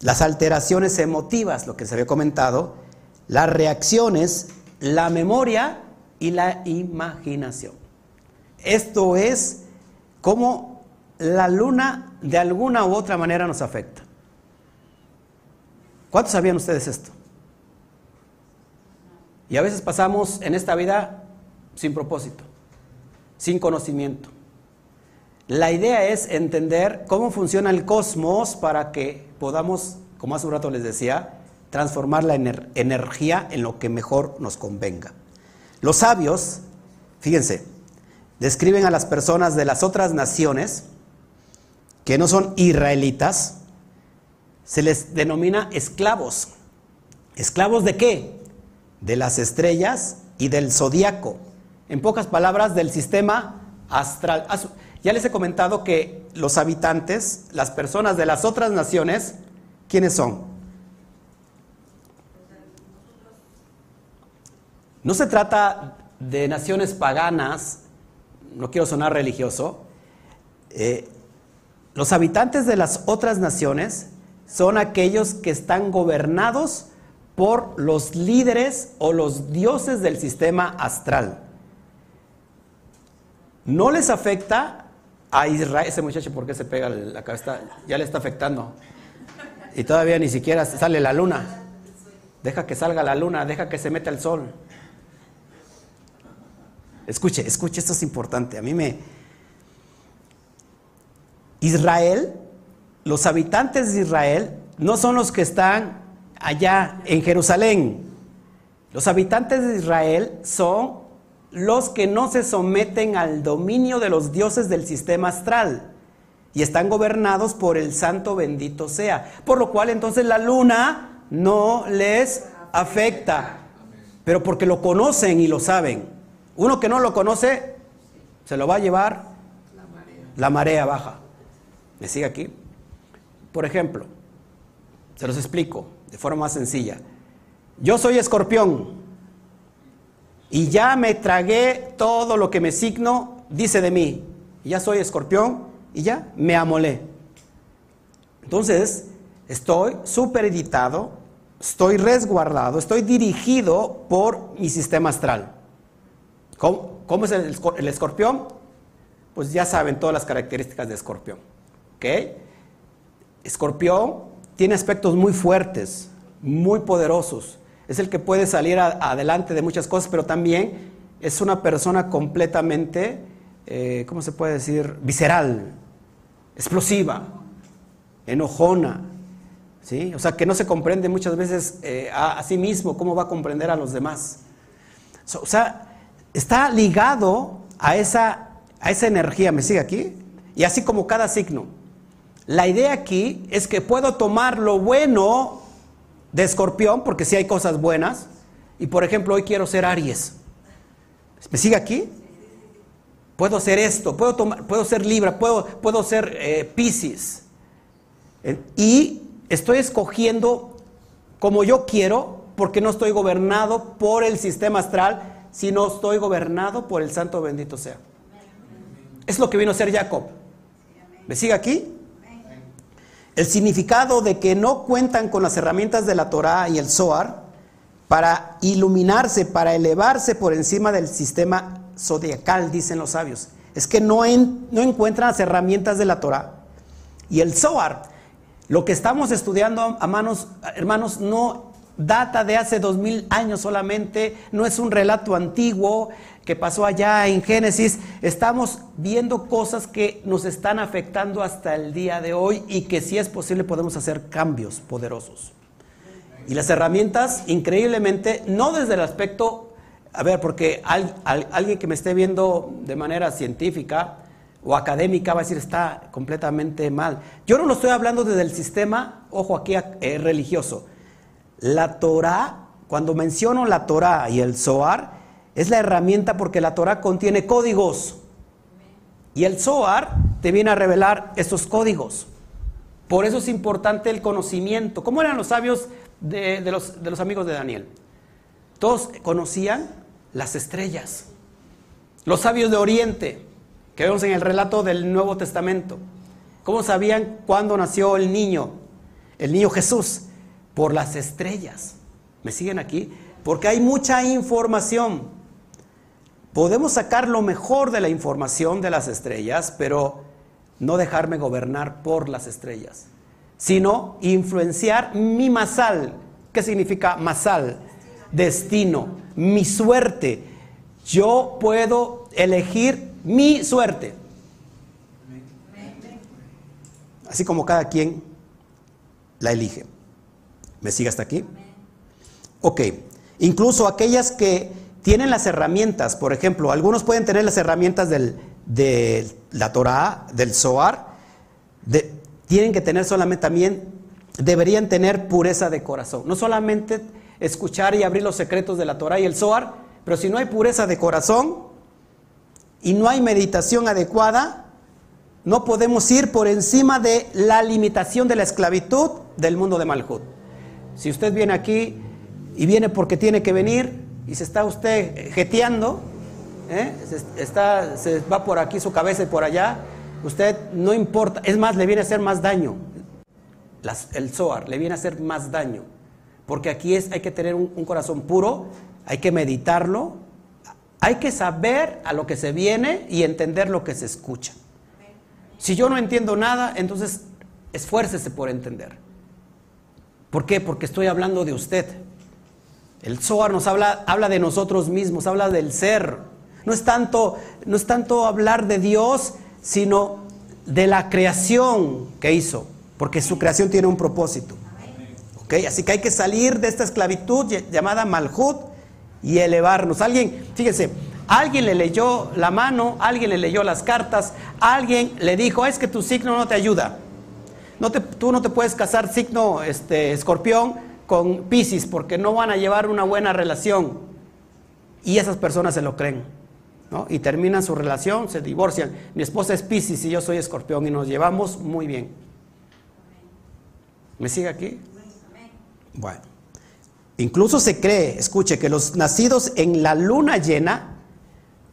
Las alteraciones emotivas, lo que se había comentado, las reacciones, la memoria y la imaginación. Esto es cómo la luna de alguna u otra manera nos afecta. ¿Cuántos sabían ustedes esto? Y a veces pasamos en esta vida sin propósito, sin conocimiento. La idea es entender cómo funciona el cosmos para que podamos, como hace un rato les decía, transformar la energía en lo que mejor nos convenga. Los sabios, fíjense, describen a las personas de las otras naciones que no son israelitas, se les denomina esclavos. ¿Esclavos de qué? De las estrellas y del zodiaco. En pocas palabras, del sistema astral. Ya les he comentado que los habitantes, las personas de las otras naciones, ¿quiénes son? No se trata de naciones paganas, no quiero sonar religioso. Eh, los habitantes de las otras naciones son aquellos que están gobernados por los líderes o los dioses del sistema astral. No les afecta a Israel, ese muchacho, ¿por qué se pega la cabeza? Ya le está afectando. Y todavía ni siquiera sale la luna. Deja que salga la luna, deja que se meta el sol. Escuche, escuche, esto es importante. A mí me... Israel, los habitantes de Israel, no son los que están allá en Jerusalén. Los habitantes de Israel son los que no se someten al dominio de los dioses del sistema astral y están gobernados por el santo bendito sea. Por lo cual entonces la luna no les afecta, pero porque lo conocen y lo saben. Uno que no lo conoce, se lo va a llevar la marea, baja. ¿Me sigue aquí? Por ejemplo, se los explico de forma más sencilla. Yo soy escorpión y ya me tragué todo lo que me signo dice de mí. Ya soy escorpión y ya me amolé. Entonces, estoy supereditado, estoy resguardado, estoy dirigido por mi sistema astral. ¿Cómo, es el, escorpión? Pues ya saben todas las características de escorpión. ¿Ok? Escorpión tiene aspectos muy fuertes, muy poderosos. Es el que puede salir adelante de muchas cosas, pero también es una persona completamente, eh, ¿cómo se puede decir? Visceral, explosiva, enojona. ¿sí? O sea, que no se comprende muchas veces eh, a, sí mismo cómo va a comprender a los demás. o sea, está ligado a esa, a esa energía, ¿me sigue aquí? Y así como cada signo. La idea aquí es que puedo tomar lo bueno de escorpión, porque si hay cosas buenas, y por ejemplo hoy quiero ser Aries. ¿Me sigue aquí? Puedo ser esto, puedo, tomar, puedo ser Libra, puedo, puedo ser eh, Pisces. Eh, y estoy escogiendo como yo quiero, porque no estoy gobernado por el sistema astral, si no estoy gobernado por el santo bendito sea. Es lo que vino a ser Jacob. ¿Me sigue aquí? El significado de que no cuentan con las herramientas de la Torah y el Zohar para iluminarse, para elevarse por encima del sistema zodiacal, dicen los sabios. Es que no, encuentran las herramientas de la Torah. Y el Zohar, lo que estamos estudiando, hermanos, no data de hace dos mil años solamente, no es un relato antiguo que pasó allá en Génesis. Estamos viendo cosas que nos están afectando hasta el día de hoy y que si es posible podemos hacer cambios poderosos. Y las herramientas, increíblemente, no desde el aspecto, a ver, porque alguien que me esté viendo de manera científica o académica va a decir está completamente mal. Yo no lo estoy hablando desde el sistema, ojo aquí, eh, religioso. La Torah, cuando menciono la Torah y el Zohar, es la herramienta porque la Torah contiene códigos. Y el Zohar te viene a revelar estos códigos. Por eso es importante el conocimiento. ¿Cómo eran los sabios de, los, de los amigos de Daniel? Todos conocían las estrellas. Los sabios de Oriente, que vemos en el relato del Nuevo Testamento. ¿Cómo sabían cuándo nació el niño? El niño Jesús. Por las estrellas. ¿Me siguen aquí? Porque hay mucha información. Podemos sacar lo mejor de la información de las estrellas, pero no dejarme gobernar por las estrellas, sino influenciar mi masal. ¿Qué significa masal? Destino, mi suerte. Yo puedo elegir mi suerte. Así como cada quien la elige. ¿Me sigue hasta aquí? Ok. Incluso aquellas que tienen las herramientas, por ejemplo, algunos pueden tener las herramientas de la Torah, del Zohar, tienen que tener solamente también, deberían tener pureza de corazón. No solamente escuchar y abrir los secretos de la Torah y el Zohar, pero si no hay pureza de corazón y no hay meditación adecuada, no podemos ir por encima de la limitación de la esclavitud del mundo de Malhut. Si usted viene aquí y viene porque tiene que venir y se está usted jeteando, ¿eh? se, está, se va por aquí su cabeza y por allá, usted no importa, es más, le viene a hacer más daño. el Zohar le viene a hacer más daño. Porque aquí es, hay que tener un, un corazón puro, hay que meditarlo, hay que saber a lo que se viene y entender lo que se escucha. Si yo no entiendo nada, entonces esfuércese por entender. ¿Por qué? Porque estoy hablando de usted. El Zohar nos habla, habla de nosotros mismos, habla del ser. No es, tanto, no es tanto hablar de Dios, sino de la creación que hizo, porque su creación tiene un propósito. Así que hay que salir de esta esclavitud llamada Malhut y elevarnos. Alguien, fíjense, alguien le leyó la mano, alguien le leyó las cartas, alguien le dijo, es que tu signo no te ayuda. No te, tú no te puedes casar signo este, escorpión con Pisces porque no van a llevar una buena relación. Y esas personas se lo creen. ¿no? Y terminan su relación, se divorcian. Mi esposa es Pisces y yo soy escorpión y nos llevamos muy bien. ¿Me sigue aquí? Bueno. Incluso se cree, escuche, que los nacidos en la luna llena,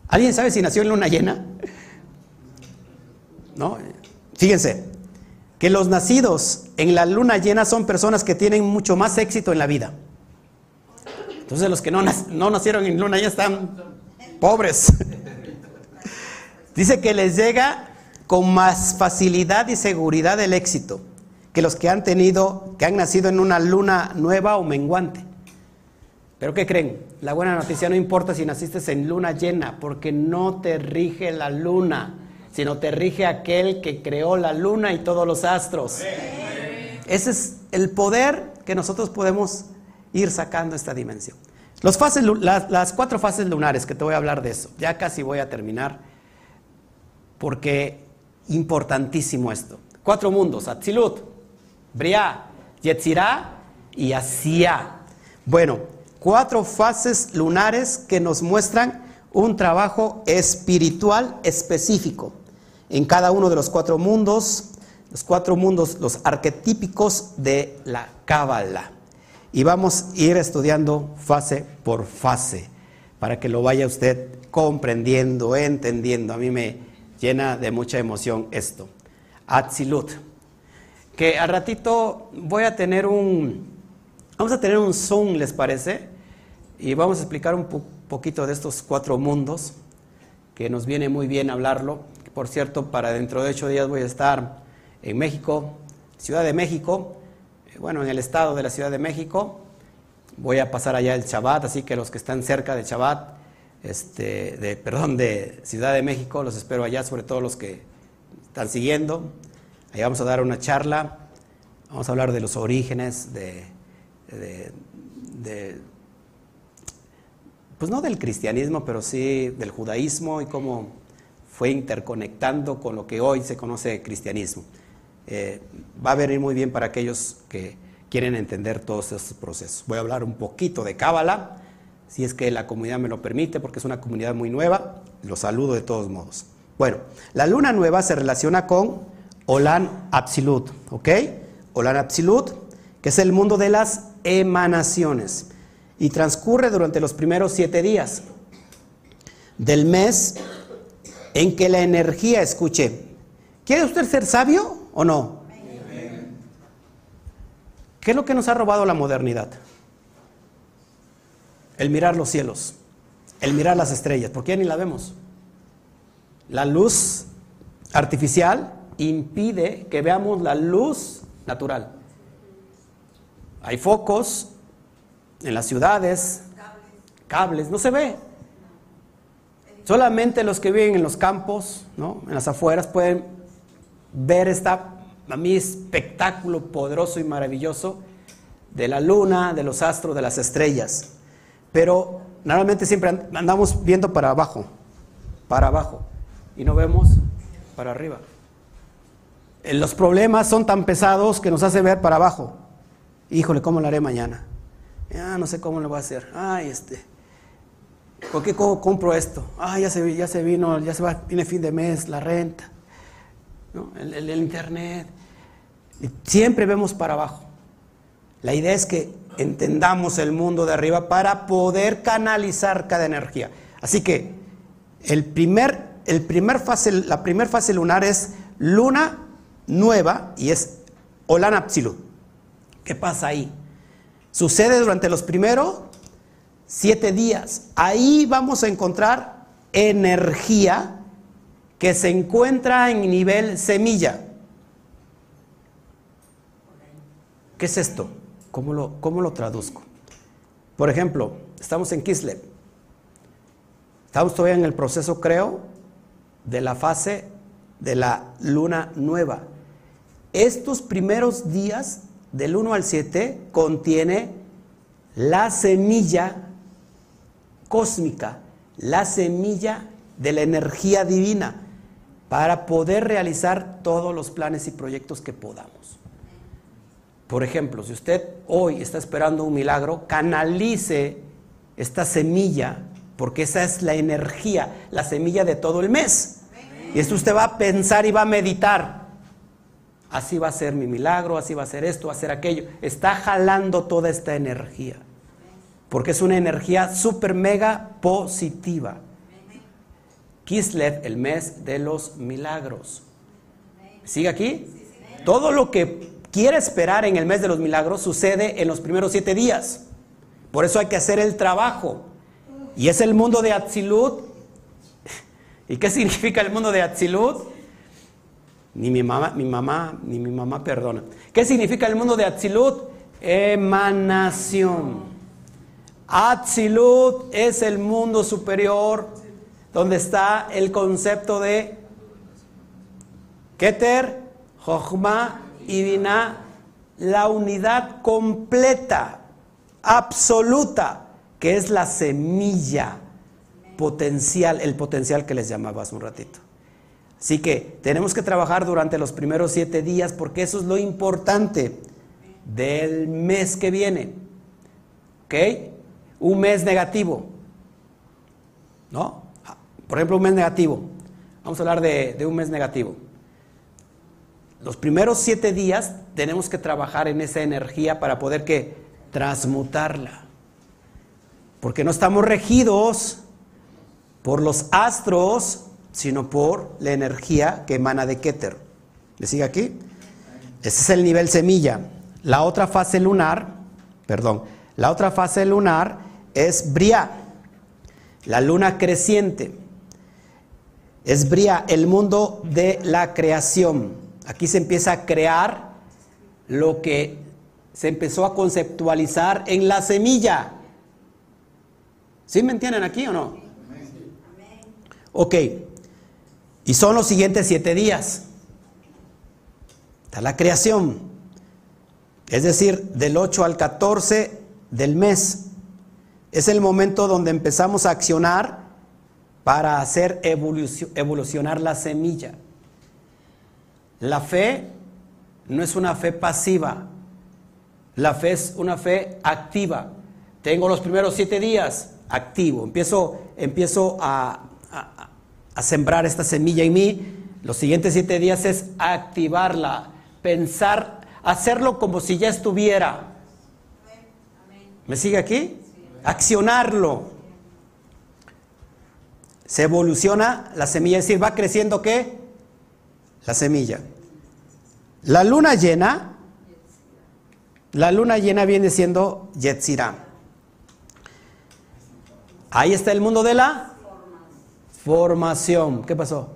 ¿alguien sabe si nació en luna llena? ¿No? Fíjense, que los nacidos en la luna llena son personas que tienen mucho más éxito en la vida. Entonces los que no, no nacieron en luna ya están pobres. Dice que les llega con más facilidad y seguridad el éxito que los que han tenido, que han nacido en una luna nueva o menguante. Pero ¿qué creen? La buena noticia no importa si naciste en luna llena, porque no te rige la luna sino te rige aquel que creó la luna y todos los astros. Ese es el poder que nosotros podemos ir sacando esta dimensión. Las, cuatro fases lunares, que te voy a hablar de eso, ya casi voy a terminar, porque importantísimo esto. Cuatro mundos, Atzilut, Briah, Yetzirah y Asia. Bueno, cuatro fases lunares que nos muestran un trabajo espiritual específico en cada uno de los cuatro mundos, los cuatro mundos, los arquetípicos de la Cábala. Y vamos a ir estudiando fase por fase para que lo vaya usted comprendiendo, entendiendo. A mí me llena de mucha emoción esto. Atzilut. Que al ratito voy a tener un, vamos a tener un Zoom, ¿les parece? Y vamos a explicar un poquito de estos cuatro mundos, que nos viene muy bien hablarlo. Por cierto, para dentro de ocho días voy a estar en México, Ciudad de México, eh, bueno, en el estado de la Ciudad de México. Voy a pasar allá el Shabbat, así que los que están cerca del Shabbat, este, de, perdón, de Ciudad de México, los espero allá, sobre todo los que están siguiendo. Ahí vamos a dar una charla, vamos a hablar de los orígenes de, de pues no del cristianismo, pero sí del judaísmo y cómo fue interconectando con lo que hoy se conoce cristianismo. Eh, va a venir muy bien para aquellos que quieren entender todos estos procesos. Voy a hablar un poquito de Cábala, si es que la comunidad me lo permite, porque es una comunidad muy nueva. Los saludo de todos modos. Bueno, la luna nueva se relaciona con Olan Absolut, ¿ok? Olan Absolut, que es el mundo de las emanaciones, y transcurre durante los primeros siete días del mes en que la energía, escuche, ¿quiere usted ser sabio o no? ¿Qué es lo que nos ha robado la modernidad? El mirar los cielos, el mirar las estrellas, porque ya ni la vemos. La luz artificial impide que veamos la luz natural. Hay focos en las ciudades, cables, no se ve. Solamente los que viven en los campos, ¿no? en las afueras, pueden ver esta, a mí, espectáculo poderoso y maravilloso de la luna, de los astros, de las estrellas. Pero normalmente siempre andamos viendo para abajo, para abajo, y no vemos para arriba. Eh, los problemas son tan pesados que nos hace ver para abajo. Híjole, ¿cómo lo haré mañana? Ah, no sé cómo lo voy a hacer. Ay, este. ¿Por qué compro esto? Ah, ya se, ya se vino, ya se va, viene fin de mes, la renta, el, internet. siempre vemos para abajo. La idea es que entendamos el mundo de arriba para poder canalizar cada energía. Así que el primer, el primer fase, la primera fase lunar es luna nueva y es Olan ¿Qué pasa ahí? Sucede durante los primeros siete días. Ahí vamos a encontrar energía que se encuentra en nivel semilla. ¿Qué es esto? ¿Cómo lo, cómo lo traduzco? Por ejemplo, estamos en Kislev. Estamos todavía en el proceso, creo, de la fase de la luna nueva. Estos primeros días, del 1 al 7, contiene la semilla cósmica, la semilla de la energía divina, para poder realizar todos los planes y proyectos que podamos. Por ejemplo, si usted hoy está esperando un milagro, canalice esta semilla, porque esa es la energía, la semilla de todo el mes. Y esto usted va a pensar y va a meditar. Así va a ser mi milagro, así va a ser esto, va a ser aquello. Está jalando toda esta energía. Porque es una energía súper mega positiva. Kislev, el mes de los milagros. ¿Sigue aquí? Todo lo que quiere esperar en el mes de los milagros sucede en los primeros siete días. Por eso hay que hacer el trabajo. Y es el mundo de Atzilut ¿Y qué significa el mundo de Atzilut? Ni mi mamá, mi mamá, ni mi mamá perdona. ¿Qué significa el mundo de Atzilut? Emanación. Atzilut es el mundo superior donde está el concepto de Keter, Jochma y Dinah, la unidad completa, absoluta, que es la semilla potencial, el potencial que les llamaba hace un ratito. Así que tenemos que trabajar durante los primeros siete días porque eso es lo importante del mes que viene. ¿Ok? Un mes negativo. ¿No? Por ejemplo, un mes negativo. Vamos a hablar de, de un mes negativo. Los primeros siete días tenemos que trabajar en esa energía para poder que transmutarla. Porque no estamos regidos por los astros, sino por la energía que emana de Keter. ¿Le sigue aquí? Ese es el nivel semilla. La otra fase lunar, perdón, la otra fase lunar es Bria, la luna creciente. Es Bria, el mundo de la creación. Aquí se empieza a crear lo que se empezó a conceptualizar en la semilla. ¿Sí me entienden aquí o no? Ok, y son los siguientes siete días. Está la creación, es decir, del 8 al 14 del mes. Es el momento donde empezamos a accionar para hacer evolucionar la semilla. La fe no es una fe pasiva, la fe es una fe activa. Tengo los primeros siete días activo, empiezo, empiezo a, a sembrar esta semilla en mí, los siguientes siete días es activarla, pensar, hacerlo como si ya estuviera. ¿Me sigue aquí? Accionarlo. Se evoluciona la semilla, es decir, va creciendo qué? La semilla. La luna llena, la luna llena viene siendo Yetzirah. Ahí está el mundo de la formación. ¿Qué pasó?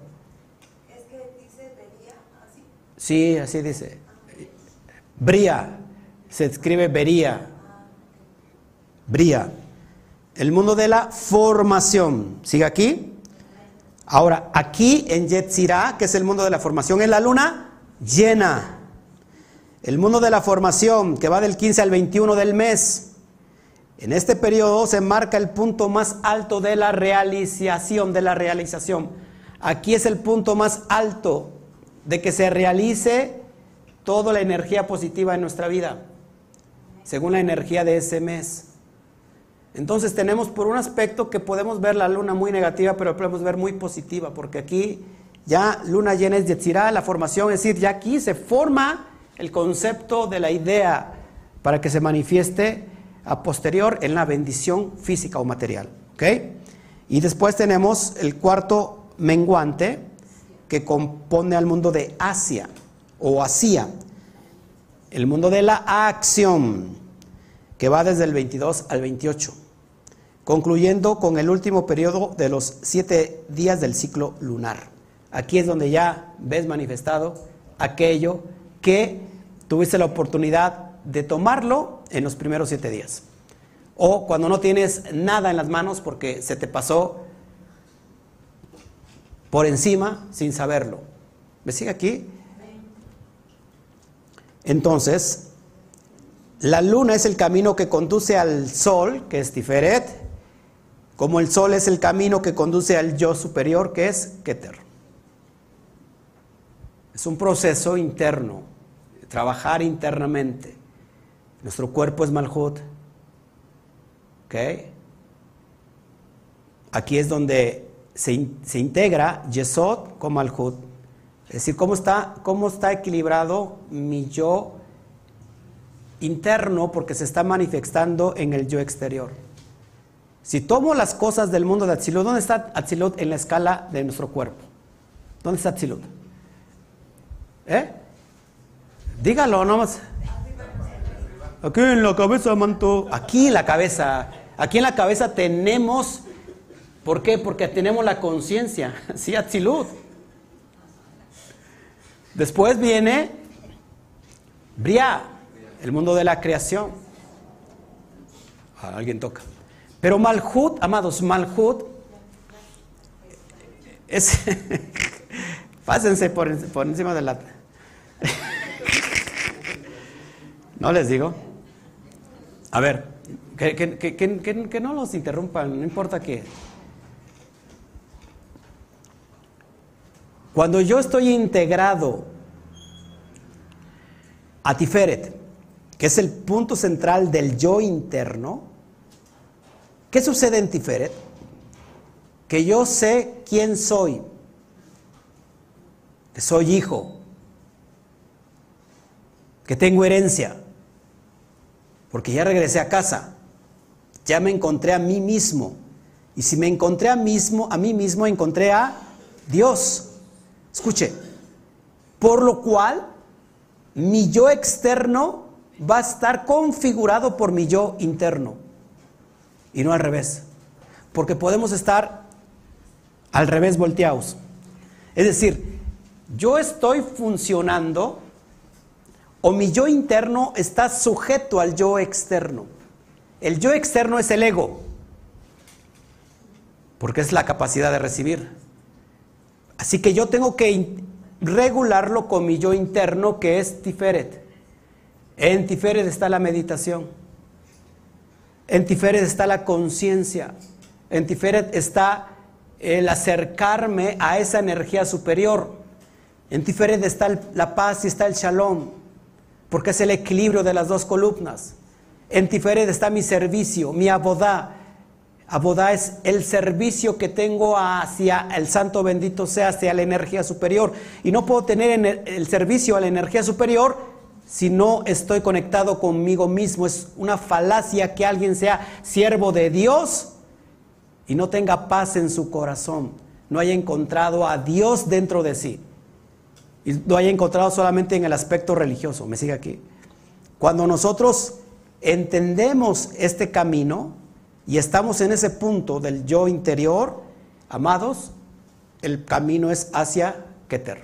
Es que dice vería así. Sí, así dice. Bría. Se escribe vería. Bría. El mundo de la formación. ¿Sigue aquí? Ahora, aquí en Yetzirah, que es el mundo de la formación en la luna, llena. El mundo de la formación, que va del 15 al 21 del mes. En este periodo se marca el punto más alto de la realización, de la realización. Aquí es el punto más alto de que se realice toda la energía positiva en nuestra vida, según la energía de ese mes. Entonces tenemos por un aspecto que podemos ver la luna muy negativa, pero podemos ver muy positiva, porque aquí ya luna llena es Yetzirah, la formación, es decir, ya aquí se forma el concepto de la idea para que se manifieste a posterior en la bendición física o material. ¿ok? Y después tenemos el cuarto menguante que compone al mundo de Asia o Asia, el mundo de la acción, que va desde el 22 al 28, concluyendo con el último periodo de los siete días del ciclo lunar. Aquí es donde ya ves manifestado aquello que tuviste la oportunidad de tomarlo en los primeros siete días. O cuando no tienes nada en las manos porque se te pasó por encima sin saberlo. ¿Me sigue aquí? Entonces, la luna es el camino que conduce al sol, que es Tiferet, como el sol es el camino que conduce al yo superior, que es Keter. Es un proceso interno, trabajar internamente. Nuestro cuerpo es Malhut. ¿Ok? Aquí es donde se, se integra Yesod con Malhut. Es decir, cómo está, cómo está equilibrado mi yo interno porque se está manifestando en el yo exterior. Si tomo las cosas del mundo de Atzilut, ¿dónde está Atzilut en la escala de nuestro cuerpo? ¿Dónde está Atzilut? ¿Eh? Dígalo nomás. Aquí en la cabeza, manto. Aquí en la cabeza. Aquí en la cabeza tenemos. ¿Por qué? Porque tenemos la conciencia. Sí, Atzilut. Después viene Bria, el mundo de la creación. Ah, alguien toca. Pero Malhut, amados, Malhut es. Pásense por, por encima de la. no les digo. A ver, que, que, que, que, no los interrumpan, no importa qué. Cuando yo estoy integrado a Tiferet, que es el punto central del yo interno, ¿qué sucede en Tiferet? Que yo sé quién soy, que soy hijo, que tengo herencia, porque ya regresé a casa, ya me encontré a mí mismo, y si me encontré a, mismo, a mí mismo, encontré a Dios. Escuche, por lo cual mi yo externo va a estar configurado por mi yo interno y no al revés, porque podemos estar al revés volteados. Es decir, yo estoy funcionando o mi yo interno está sujeto al yo externo. El yo externo es el ego, porque es la capacidad de recibir. Así que yo tengo que regularlo con mi yo interno que es Tiferet. En Tiferet está la meditación. En Tiferet está la conciencia. En Tiferet está el acercarme a esa energía superior. En Tiferet está la paz y está el shalom, porque es el equilibrio de las dos columnas. En Tiferet está mi servicio, mi abodá. Abodá es el servicio que tengo hacia el santo bendito sea, hacia la energía superior. Y no puedo tener el servicio a la energía superior si no estoy conectado conmigo mismo. Es una falacia que alguien sea siervo de Dios y no tenga paz en su corazón, no haya encontrado a Dios dentro de sí. Y lo haya encontrado solamente en el aspecto religioso. Me sigue aquí. Cuando nosotros entendemos este camino y estamos en ese punto del yo interior, amados, el camino es hacia Keter.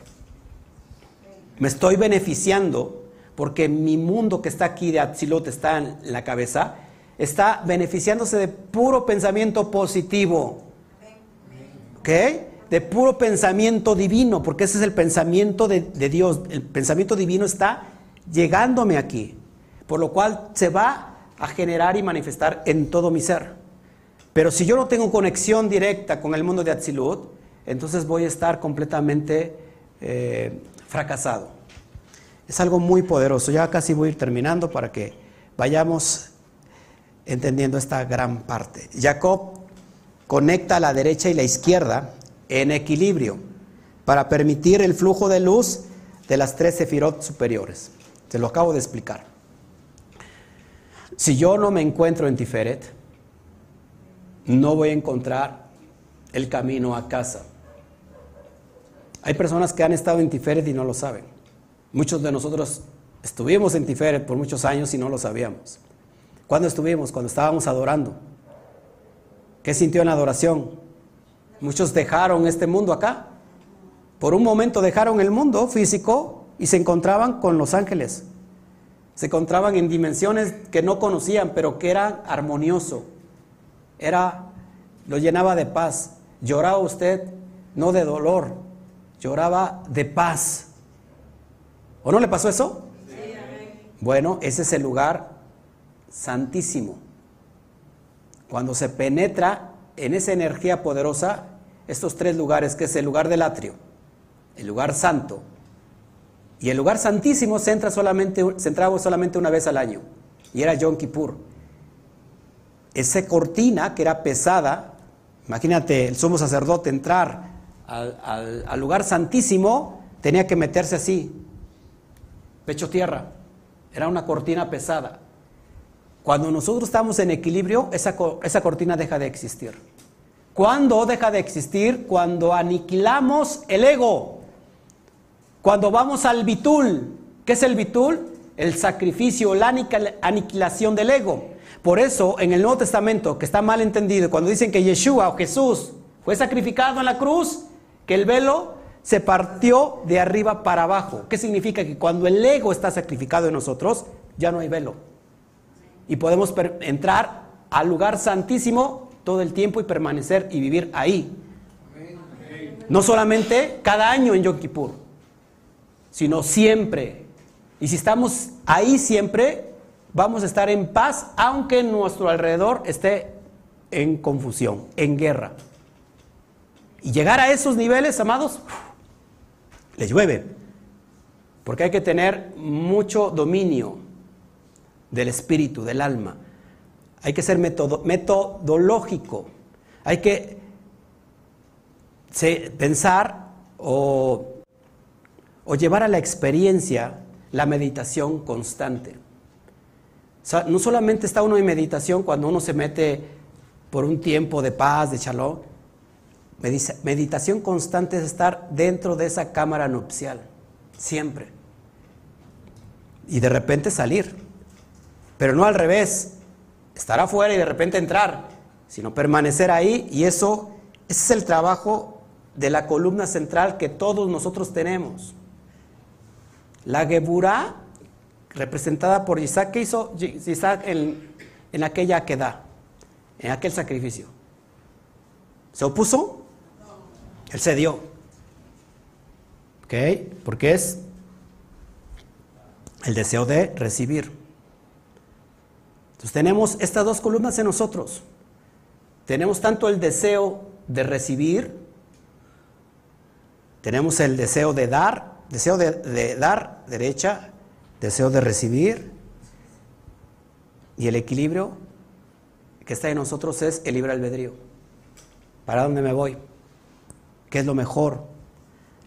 Me estoy beneficiando porque mi mundo que está aquí de Atzilot está en la cabeza, está beneficiándose de puro pensamiento positivo. ¿Ok? De puro pensamiento divino, porque ese es el pensamiento de, Dios. El pensamiento divino está llegándome aquí, por lo cual se va a generar y manifestar en todo mi ser. Pero si yo no tengo conexión directa con el mundo de Atzilut, entonces voy a estar completamente eh, fracasado. Es algo muy poderoso. Ya casi voy a ir terminando para que vayamos entendiendo esta gran parte. Jacob conecta la derecha y la izquierda en equilibrio para permitir el flujo de luz de las tres sefirot superiores. Se lo acabo de explicar. Si yo no me encuentro en Tiferet, no voy a encontrar el camino a casa. Hay personas que han estado en Tiferet y no lo saben. Muchos de nosotros estuvimos en Tiferet por muchos años y no lo sabíamos. ¿Cuándo estuvimos? Cuando estábamos adorando. ¿Qué sintió en la adoración? Muchos dejaron este mundo acá. Por un momento dejaron el mundo físico y se encontraban con los ángeles. Se encontraban en dimensiones que no conocían, pero que era armonioso. Era, lo llenaba de paz. Lloraba usted no de dolor, lloraba de paz. ¿O no le pasó eso? Bueno, ese es el lugar santísimo. Cuando se penetra en esa energía poderosa, estos tres lugares, que es el lugar del atrio, el lugar santo y el lugar santísimo, se, entra solamente, se entraba solamente una vez al año, y era Yom Kippur. Esa cortina que era pesada, imagínate el sumo sacerdote entrar al, lugar santísimo, tenía que meterse así, pecho tierra, era una cortina pesada. Cuando nosotros estamos en equilibrio, esa, esa cortina deja de existir. ¿Cuándo deja de existir? Cuando aniquilamos el ego. Cuando vamos al bitul. ¿Qué es el bitul? El sacrificio, la aniquilación del ego. Por eso, en el Nuevo Testamento, que está mal entendido, cuando dicen que Yeshua o Jesús fue sacrificado en la cruz, que el velo se partió de arriba para abajo. ¿Qué significa? Que cuando el ego está sacrificado en nosotros, ya no hay velo y podemos entrar al lugar santísimo todo el tiempo y permanecer y vivir ahí. No solamente cada año en Yom Kippur, sino siempre. Y si estamos ahí siempre, vamos a estar en paz, aunque nuestro alrededor esté en confusión, en guerra. Y llegar a esos niveles, amados, les llueve. Porque hay que tener mucho dominio del espíritu, del alma. Hay que ser metodológico. Hay que pensar o, llevar a la experiencia la meditación constante. no solamente está uno en meditación cuando uno se mete por un tiempo de paz, de shalom. Meditación constante es estar dentro de esa cámara nupcial, siempre. Y de repente salir pero no al revés, estar afuera y de repente entrar, sino permanecer ahí y eso, ese es el trabajo de la columna central que todos nosotros tenemos. La Geburá, representada por Isaac, ¿qué hizo Isaac en, en aquella queda, en aquel sacrificio? ¿Se opuso? Él cedió. ¿Ok? Porque es el deseo de recibir. Entonces tenemos estas dos columnas en nosotros. Tenemos tanto el deseo de recibir, tenemos el deseo de dar, deseo de, dar, derecha, deseo de recibir, y el equilibrio, que está en nosotros es el libre albedrío. ¿Para dónde me voy? ¿Qué es lo mejor?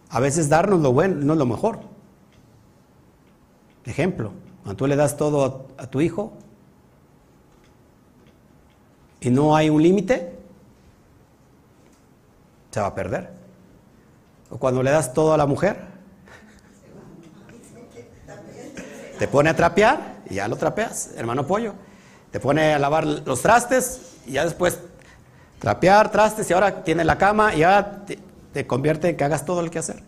A veces darnos lo bueno no es lo mejor. Ejemplo, cuando tú le das todo a, tu hijo y no hay un límite, se va a perder. O cuando le das todo a la mujer, te pone a trapear y ya lo trapeas, hermano pollo. Te pone a lavar los trastes y ya después trapear, trastes y ahora tiene la cama y te, te convierte en que hagas todo el que hacer.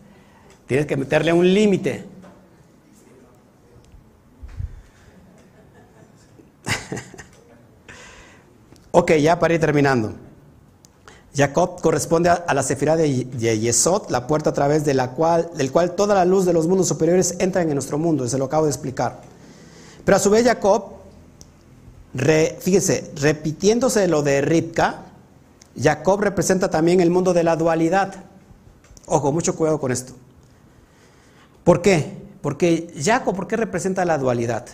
Tienes que meterle un límite. Ok, ya para ir terminando. Jacob corresponde a, la sefirá de Yesod, la puerta a través de la cual, del cual toda la luz de los mundos superiores entra en nuestro mundo, se lo acabo de explicar. Pero a su vez Jacob, fíjese, repitiéndose lo de Ripka, Jacob representa también el mundo de la dualidad. Ojo, mucho cuidado con esto. ¿Por qué? Porque Jacob, ¿por qué representa la dualidad?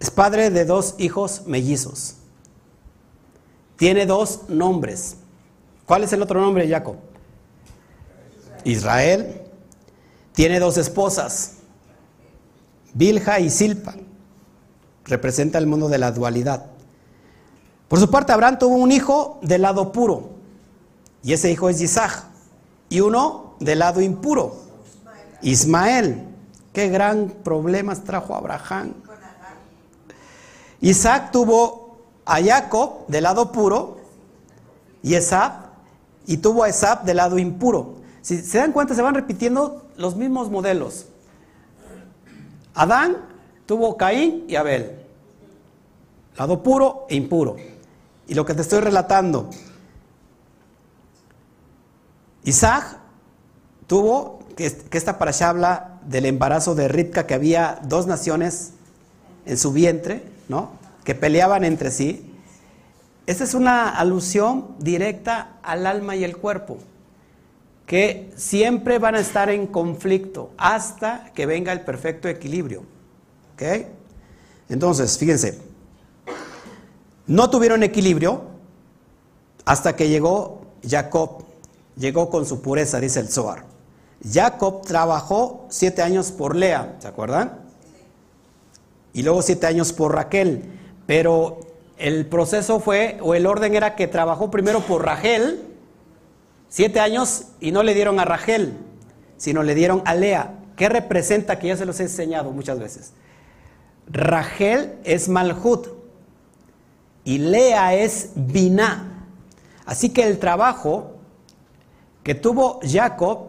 Es padre de dos hijos mellizos. Tiene dos nombres. ¿Cuál es el otro nombre Jacob? Israel. Tiene dos esposas, Bilha y Silpa. Representa el mundo de la dualidad. Por su parte, Abraham tuvo un hijo del lado puro, y ese hijo es Isaac, y uno del lado impuro, Ismael. Qué gran problemas trajo Abraham. Isaac tuvo a Jacob del lado puro y Esab y tuvo a Esab del lado impuro. Si se dan cuenta, se van repitiendo los mismos modelos. Adán tuvo Caín y Abel, lado puro e impuro. Y lo que te estoy relatando, Isaac tuvo, que, esta parasha habla del embarazo de Ripka, que había dos naciones en su vientre, ¿no? Que peleaban entre sí. Esta es una alusión directa al alma y el cuerpo, que siempre van a estar en conflicto hasta que venga el perfecto equilibrio. Entonces, fíjense, no tuvieron equilibrio hasta que llegó Jacob, llegó con su pureza, dice el Zohar. Jacob trabajó siete años por Lea, ¿se acuerdan? Y luego siete años por Raquel, pero el proceso fue, o el orden era que trabajó primero por Rachel, siete años, y no le dieron a Rachel, sino le dieron a Lea. ¿Qué representa? Que ya se los he enseñado muchas veces. Rachel es Malhut y Lea es Biná. Así que el trabajo que tuvo Jacob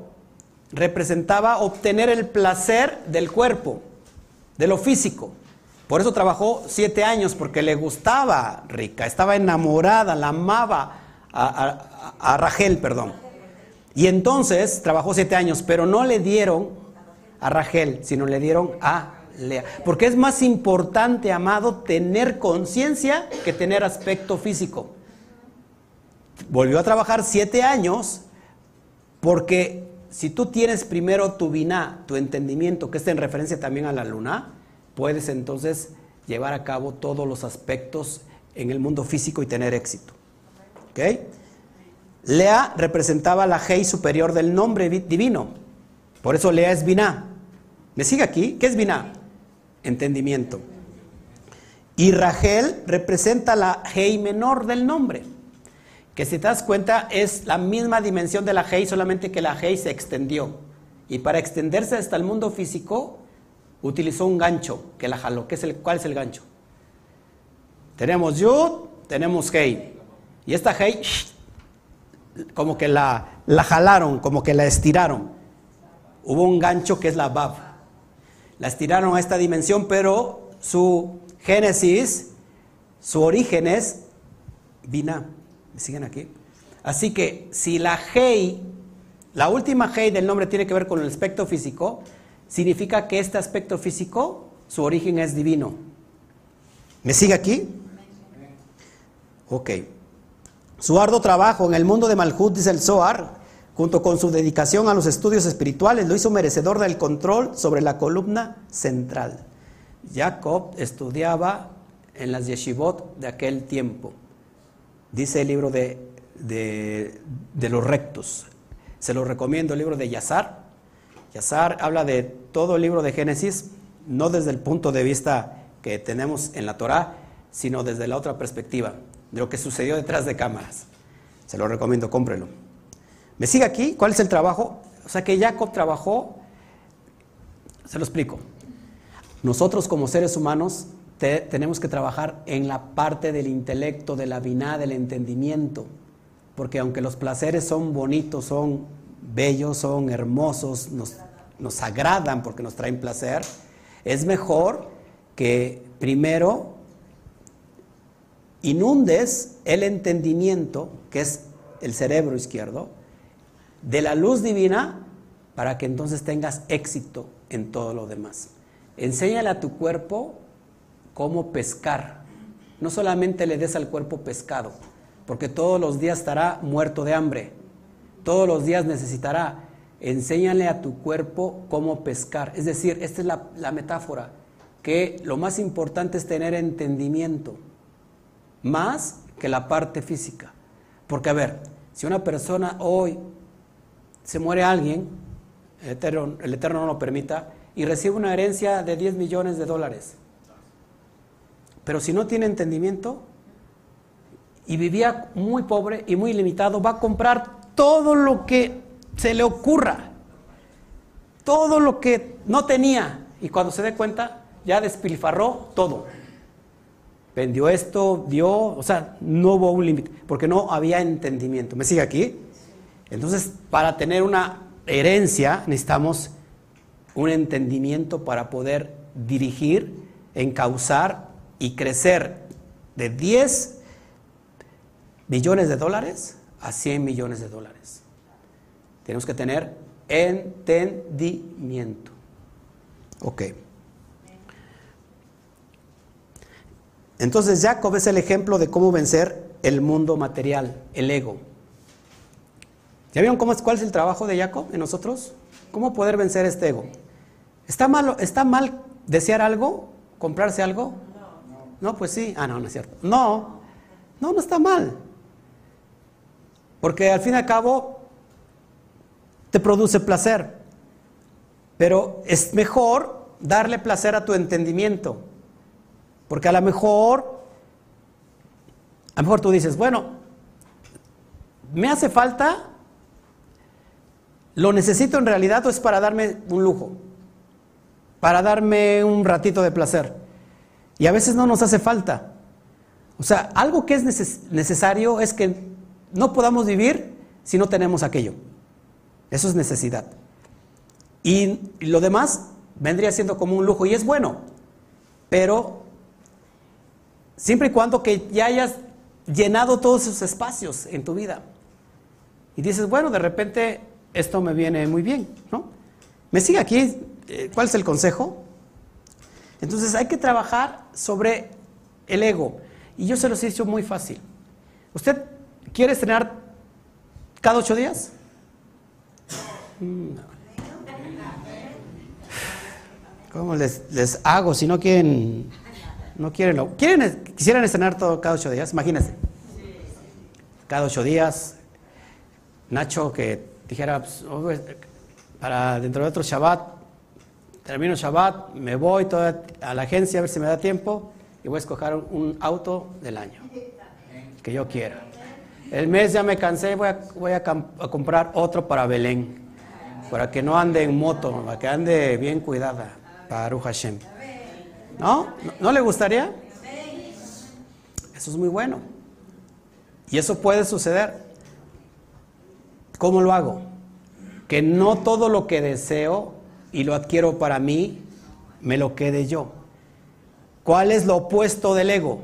representaba obtener el placer del cuerpo, de lo físico. Por eso trabajó siete años, porque le gustaba Rica, estaba enamorada, la amaba a, a, Rachel, perdón. Y entonces trabajó siete años, pero no le dieron a Rachel, sino le dieron a Lea. Porque es más importante, amado, tener conciencia que tener aspecto físico. Volvió a trabajar siete años porque si tú tienes primero tu biná, tu entendimiento, que está en referencia también a la luna, puedes entonces llevar a cabo todos los aspectos en el mundo físico y tener éxito. ¿Ok? Lea representaba la Hei superior del nombre divino. Por eso Lea es Biná. ¿Me sigue aquí? ¿Qué es Biná? Entendimiento. Y Rachel representa la Hei menor del nombre. Que si te das cuenta es la misma dimensión de la Hei, solamente que la Hei se extendió. Y para extenderse hasta el mundo físico, utilizó un gancho que la jaló. ¿Qué es el, ¿Cuál es el gancho? Tenemos Yud, tenemos Hei. Y esta Hei, como que la, la jalaron, como que la estiraron. Hubo un gancho que es la Bab. La estiraron a esta dimensión, pero su génesis, su origen es Bina. ¿Me siguen aquí? Así que si la Hei, la última Hei del nombre tiene que ver con el aspecto físico, significa que este aspecto físico, su origen es divino. ¿Me sigue aquí? Ok. Su arduo trabajo en el mundo de Malhut, dice el Zohar, junto con su dedicación a los estudios espirituales, lo hizo merecedor del control sobre la columna central. Jacob estudiaba en las yeshivot de aquel tiempo. dice el libro de, de, de los rectos. Se lo recomiendo el libro de Yazar. Yazar habla de todo el libro de Génesis, no desde el punto de vista que tenemos en la Torá, sino desde la otra perspectiva, de lo que sucedió detrás de cámaras. Se lo recomiendo, cómprelo. ¿Me sigue aquí? ¿Cuál es el trabajo? O sea que Jacob trabajó, se lo explico. Nosotros como seres humanos tenemos que trabajar en la parte del intelecto, de la biná, del entendimiento, porque aunque los placeres son bonitos, son bellos, son hermosos, nos, nos agradan porque nos traen placer, es mejor que primero inundes el entendimiento, que es el cerebro izquierdo, de la luz divina para que entonces tengas éxito en todo lo demás. Enséñale a tu cuerpo cómo pescar. No solamente le des al cuerpo pescado, porque todos los días estará muerto de hambre. Todos los días necesitará. Enséñale a tu cuerpo cómo pescar. Es decir, esta es la, metáfora, que lo más importante es tener entendimiento, más que la parte física. Porque a ver, si una persona hoy se muere alguien, el Eterno, el Eterno no lo permita, y recibe una herencia de 10 millones de dólares. Pero si no tiene entendimiento y vivía muy pobre y muy limitado, va a comprar todo lo que se le ocurra, todo lo que no tenía, y cuando se dé cuenta, ya despilfarró todo. Vendió esto, dio, o sea, no hubo un límite, porque no había entendimiento. ¿Me sigue aquí? Entonces, para tener una herencia necesitamos un entendimiento para poder dirigir, encauzar y crecer de 10 millones de dólares a 100 millones de dólares. Tenemos que tener entendimiento. Ok. Entonces Jacob es el ejemplo de cómo vencer el mundo material, el ego. ¿Ya vieron cuál es el trabajo de Jacob en nosotros? ¿Cómo poder vencer este ego? ¿Está, malo, ¿Está mal desear algo? ¿Comprarse algo? No, pues sí. Ah, no, no es cierto. No, no, no está mal. Porque al fin y al cabo te produce placer. Pero es mejor darle placer a tu entendimiento. Porque a lo mejor, a lo mejor tú dices, bueno, me hace falta ¿Lo necesito en realidad o es para darme un lujo? Para darme un ratito de placer. Y a veces no nos hace falta. O sea, algo que es necesario es que no podamos vivir si no tenemos aquello. Eso es necesidad. Y lo demás vendría siendo como un lujo y es bueno. Pero siempre y cuando que ya hayas llenado todos esos espacios en tu vida. Y dices, bueno, de repente esto me viene muy bien, ¿no? ¿Me sigue aquí? Eh, ¿Cuál es el consejo? Entonces hay que trabajar sobre el ego. Y yo se los he dicho muy fácil. ¿Usted quiere estrenar cada ocho días? ¿Cómo les, les hago si no quieren, no quieren, quieren, quisieran estrenar todo cada ocho días? Imagínense. Cada ocho días, Nacho que dijera, pues, oh, para dentro de otro Shabbat, termino Shabbat, me voy a la agencia a ver si me da tiempo y voy a escoger un auto del año que yo quiera. El mes ya me cansé, voy a, voy a, comprar otro para Belén, para que no ande en moto, para que ande bien cuidada, para Hashem. ¿No? ¿No le gustaría? Eso es muy bueno. Y eso puede suceder. ¿Cómo lo hago? Que no todo lo que deseo y lo adquiero para mí, me lo quede yo. ¿Cuál es lo opuesto del ego?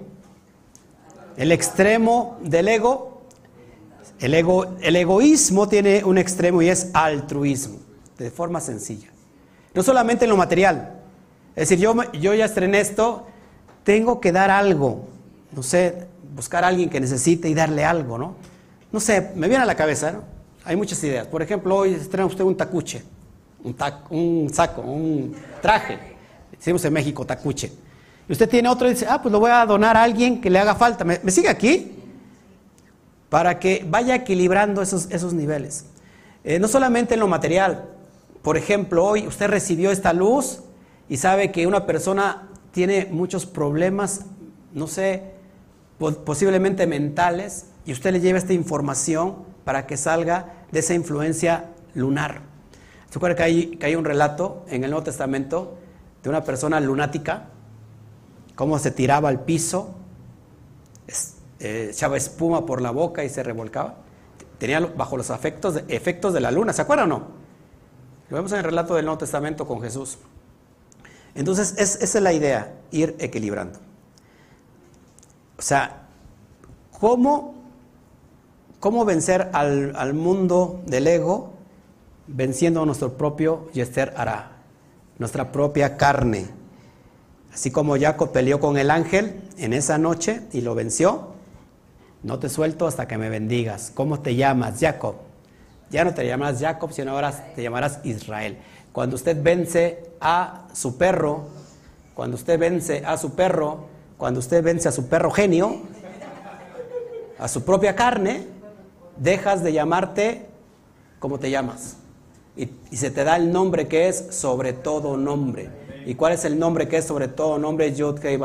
El extremo del ego, el, ego, el egoísmo tiene un extremo y es altruismo, de forma sencilla. No solamente en lo material. Es decir, yo, ya estrené esto, tengo que dar algo. No sé, buscar a alguien que necesite y darle algo, ¿no? No sé, me viene a la cabeza, ¿no? Hay muchas ideas. Por ejemplo, hoy estrena usted un tacuche, un, un saco, un traje. Decimos en México tacuche. Y usted tiene otro y dice, ah, pues lo voy a donar a alguien que le haga falta. ¿Me, sigue aquí? Para que vaya equilibrando esos, esos niveles. Eh, no solamente en lo material. Por ejemplo, hoy usted recibió esta luz y sabe que una persona tiene muchos problemas, no sé, posiblemente mentales, y usted le lleva esta información para que salga de esa influencia lunar. ¿Se acuerda que hay, que hay un relato en el Nuevo Testamento de una persona lunática? Cómo se tiraba al piso, eh, echaba espuma por la boca y se revolcaba. Tenía bajo los efectos de, la luna, ¿se acuerdan o no? Lo vemos en el relato del Nuevo Testamento con Jesús. Entonces, esa es la idea, ir equilibrando. O sea, ¿cómo, cómo vencer al, al mundo del ego venciendo a nuestro propio Yester Ara, nuestra propia carne? Así como Jacob peleó con el ángel en esa noche y lo venció, no te suelto hasta que me bendigas. ¿Cómo te llamas? Jacob. Ya no te llamarás Jacob, sino ahora te llamarás Israel. Cuando usted vence a su perro, cuando usted vence a su perro, cuando usted vence a su perro genio, a su propia carne, dejas de llamarte como te llamas. Y, se te da el nombre que es sobre todo nombre. ¿Y cuál es el nombre que es sobre todo nombre? Yud Kei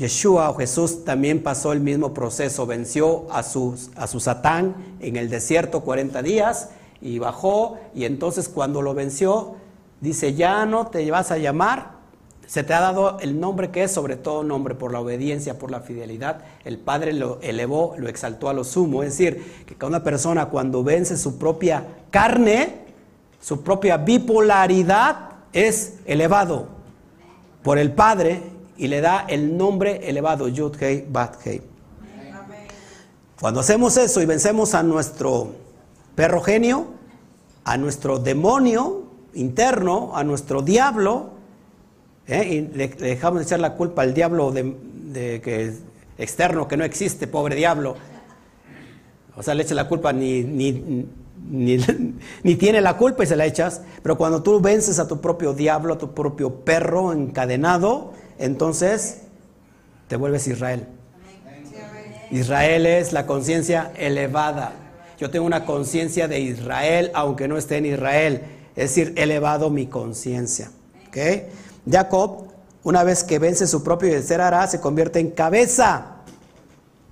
Yeshua o Jesús también pasó el mismo proceso, venció a su, a su Satán en el desierto 40 días y bajó y entonces cuando lo venció dice, ya no te vas a llamar, se te ha dado el nombre que es sobre todo nombre por la obediencia, por la fidelidad. El Padre lo elevó, lo exaltó a lo sumo. Es decir, que una persona cuando vence su propia carne, su propia bipolaridad, es elevado por el Padre y le da el nombre elevado, Yud Hei Bat. Cuando hacemos eso y vencemos a nuestro perro genio, a nuestro demonio interno, a nuestro diablo, ¿eh? y le, dejamos de echar la culpa al diablo de, que externo que no existe, pobre diablo. O sea, le echas la culpa ni, ni, ni, tiene la culpa y se la echas. Pero cuando tú vences a tu propio diablo, a tu propio perro encadenado, entonces te vuelves Israel. Israel es la conciencia elevada. Yo tengo una conciencia de Israel, aunque no esté en Israel. Es decir, elevado mi conciencia. ¿Okay? Jacob, una vez que vence su propio ser hará, se convierte en cabeza.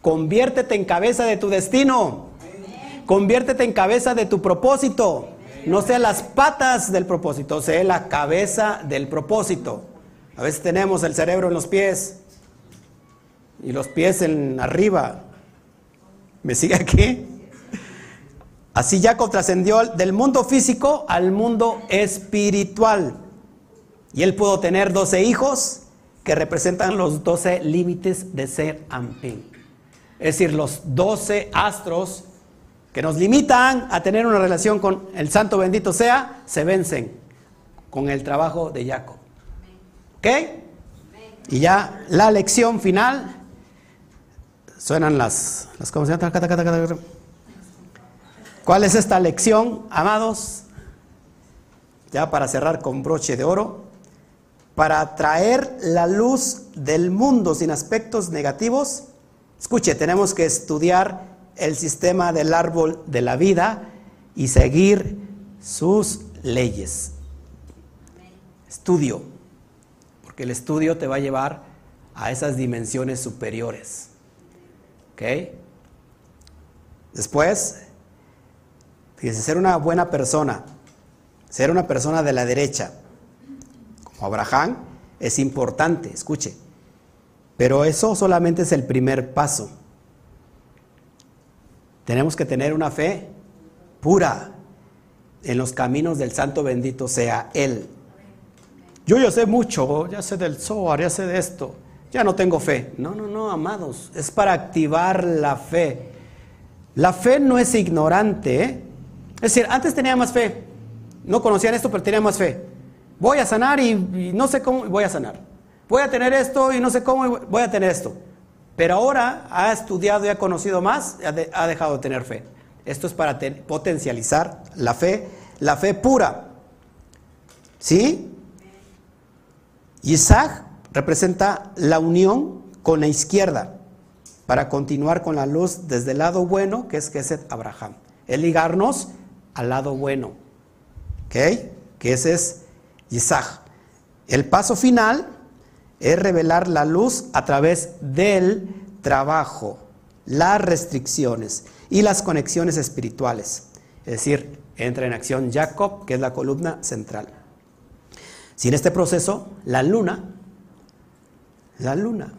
Conviértete en cabeza de tu destino. Conviértete en cabeza de tu propósito. No sea las patas del propósito, sea la cabeza del propósito. A veces tenemos el cerebro en los pies y los pies en arriba. ¿Me sigue aquí? Así Jacob trascendió del mundo físico al mundo espiritual. Y él pudo tener 12 hijos que representan los 12 límites de ser Ampin. Es decir, los 12 astros que nos limitan a tener una relación con el santo bendito sea, se vencen con el trabajo de Jacob. ¿Ok? Y ya la lección final. Suenan las, las ¿cómo se llama? ¿Cuál es esta lección, amados? Ya para cerrar con broche de oro. Para traer la luz del mundo sin aspectos negativos. Escuche, tenemos que estudiar el sistema del árbol de la vida y seguir sus leyes. Estudio que el estudio te va a llevar a esas dimensiones superiores. ¿Ok? Después, fíjense, ser una buena persona, ser una persona de la derecha, como Abraham, es importante, escuche. Pero eso solamente es el primer paso. Tenemos que tener una fe pura en los caminos del Santo bendito sea Él. Yo ya sé mucho, ya sé del Zohar, ya sé de esto, ya no tengo fe. No, no, no, amados, es para activar la fe. La fe no es ignorante, ¿eh? Es decir, antes tenía más fe, no conocían esto, pero tenía más fe. Voy a sanar y, no sé cómo voy a sanar. Voy a tener esto y no sé cómo voy a tener esto. Pero ahora ha estudiado y ha conocido más, ha, dejado de tener fe. Esto es para potencializar la fe, la fe pura. ¿Sí? Isaac representa la unión con la izquierda. para continuar con la luz desde el lado bueno, que es Geset Abraham. Es ligarnos al lado bueno. ¿Ok? Que ese es Isaac. El paso final es revelar la luz a través del trabajo, las restricciones y las conexiones espirituales. Es decir, entra en acción Jacob, que es la columna central. Sin este proceso, la luna, la luna,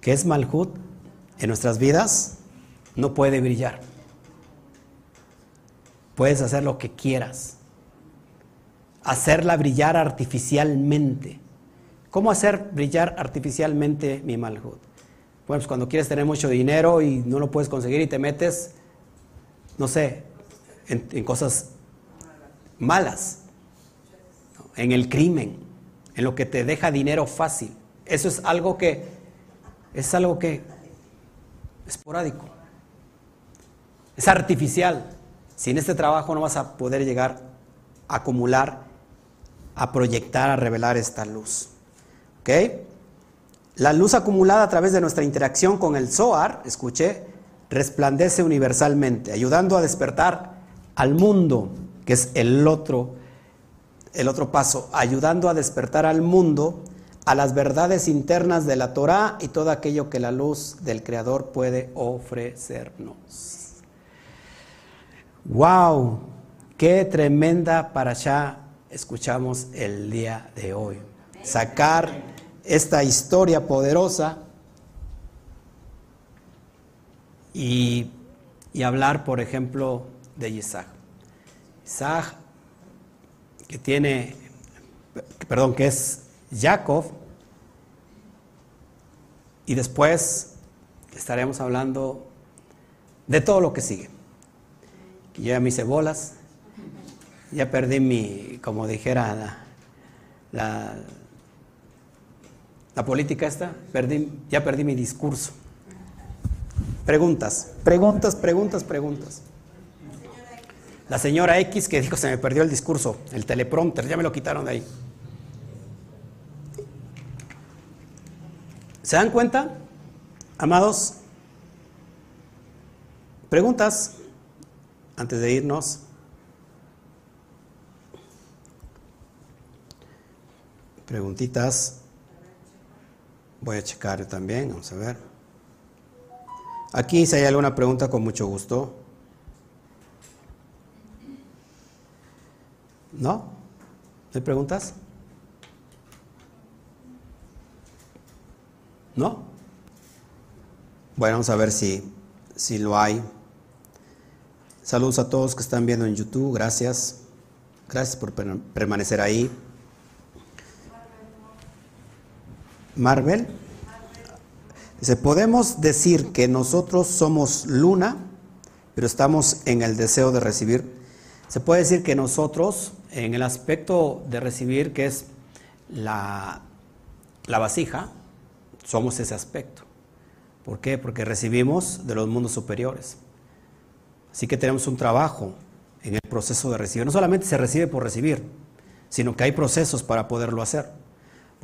que es Malhut en nuestras vidas, no puede brillar. Puedes hacer lo que quieras. Hacerla brillar artificialmente. ¿Cómo hacer brillar artificialmente mi Malhut? Bueno, pues cuando quieres tener mucho dinero y no lo puedes conseguir y te metes, no sé, en, cosas malas, en el crimen, en lo que te deja dinero fácil. Eso es algo que es algo que esporádico. Es artificial. Sin este trabajo no vas a poder llegar a acumular, a proyectar, a revelar esta luz. ¿Ok? La luz acumulada a través de nuestra interacción con el Zohar, escuché, resplandece universalmente, ayudando a despertar al mundo, que es el otro, el otro paso, ayudando a despertar al mundo a las verdades internas de la Torah y todo aquello que la luz del Creador puede ofrecernos. ¡Wow! ¡Qué tremenda para allá escuchamos el día de hoy! Sacar esta historia poderosa y, hablar, por ejemplo, de Isaac. Isaac, que tiene, perdón, que es Jacob, y después estaremos hablando de todo lo que sigue. Ya me hice bolas, ya perdí mi, como dijera la la política esta, perdí, ya perdí mi discurso. Preguntas, preguntas, preguntas, preguntas. La señora X que dijo se me perdió el discurso, el teleprompter, ya me lo quitaron de ahí. ¿Se dan cuenta, amados? Preguntas antes de irnos. Preguntitas. Voy a checar también, vamos a ver. Aquí si hay alguna pregunta, con mucho gusto. ¿No? ¿No hay preguntas? ¿No? Bueno, vamos a ver si, si lo hay. Saludos a todos que están viendo en YouTube, gracias. Gracias por permanecer ahí. Marvel. Dice, podemos decir que nosotros somos luna, pero estamos en el deseo de recibir. Se puede decir que nosotros, en el aspecto de recibir, que es la, la vasija, somos ese aspecto. ¿Por qué? Porque recibimos de los mundos superiores. Así que tenemos un trabajo en el proceso de recibir. No solamente se recibe por recibir, sino que hay procesos para poderlo hacer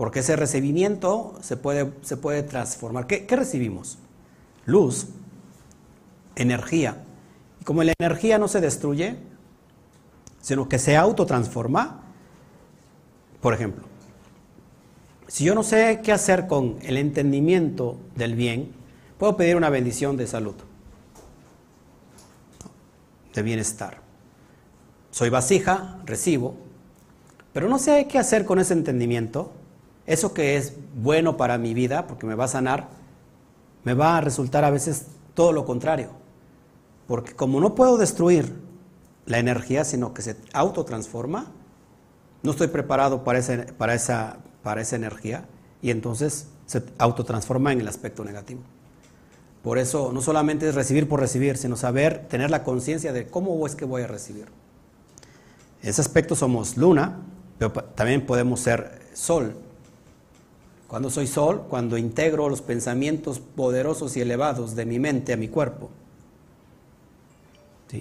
porque ese recibimiento se puede, se puede transformar. ¿Qué, recibimos? Luz, energía. Y como la energía no se destruye, sino que se autotransforma, por ejemplo, si yo no sé qué hacer con el entendimiento del bien, puedo pedir una bendición de salud, de bienestar. Soy vasija, recibo, pero no sé qué hacer con ese entendimiento, eso que es bueno para mi vida, porque me va a sanar, me va a resultar a veces todo lo contrario. Porque como no puedo destruir la energía, sino que se autotransforma, no estoy preparado para esa, para esa, para esa energía y entonces se autotransforma en el aspecto negativo. Por eso no solamente es recibir por recibir, sino saber, tener la conciencia de cómo es que voy a recibir. En ese aspecto somos luna, pero también podemos ser sol. Cuando soy sol, cuando integro los pensamientos poderosos y elevados de mi mente a mi cuerpo.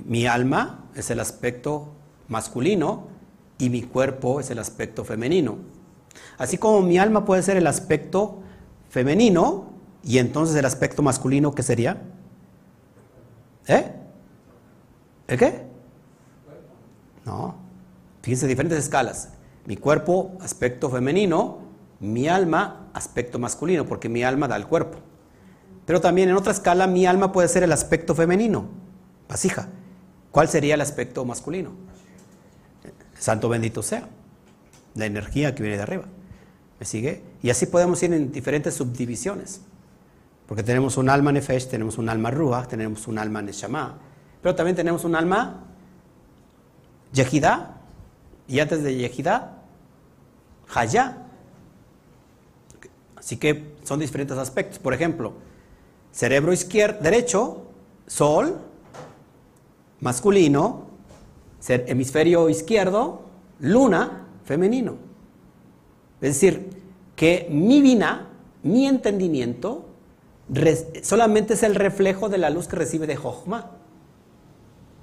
Mi alma es el aspecto masculino y mi cuerpo es el aspecto femenino. Así como mi alma puede ser el aspecto femenino Y entonces el aspecto masculino, ¿qué sería? ¿Eh? ¿El qué? No. Fíjense, diferentes escalas. Mi cuerpo, aspecto femenino, mi alma, aspecto masculino, porque mi alma da el cuerpo. Pero también en otra escala, mi alma puede ser el aspecto femenino, vasija. ¿Cuál sería el aspecto masculino? Santo bendito sea. La energía que viene de arriba. ¿Me sigue? Y así podemos ir en diferentes subdivisiones. Porque tenemos un alma nefesh, tenemos un alma ruach, tenemos un alma neshama, pero también tenemos un alma yehidá, y antes de yehidá, hayá. Así que son diferentes aspectos. Por ejemplo, cerebro izquierdo, derecho, sol, masculino, hemisferio izquierdo, luna, femenino. Es decir, que mi vina, mi entendimiento, solamente es el reflejo de la luz que recibe de Jochma.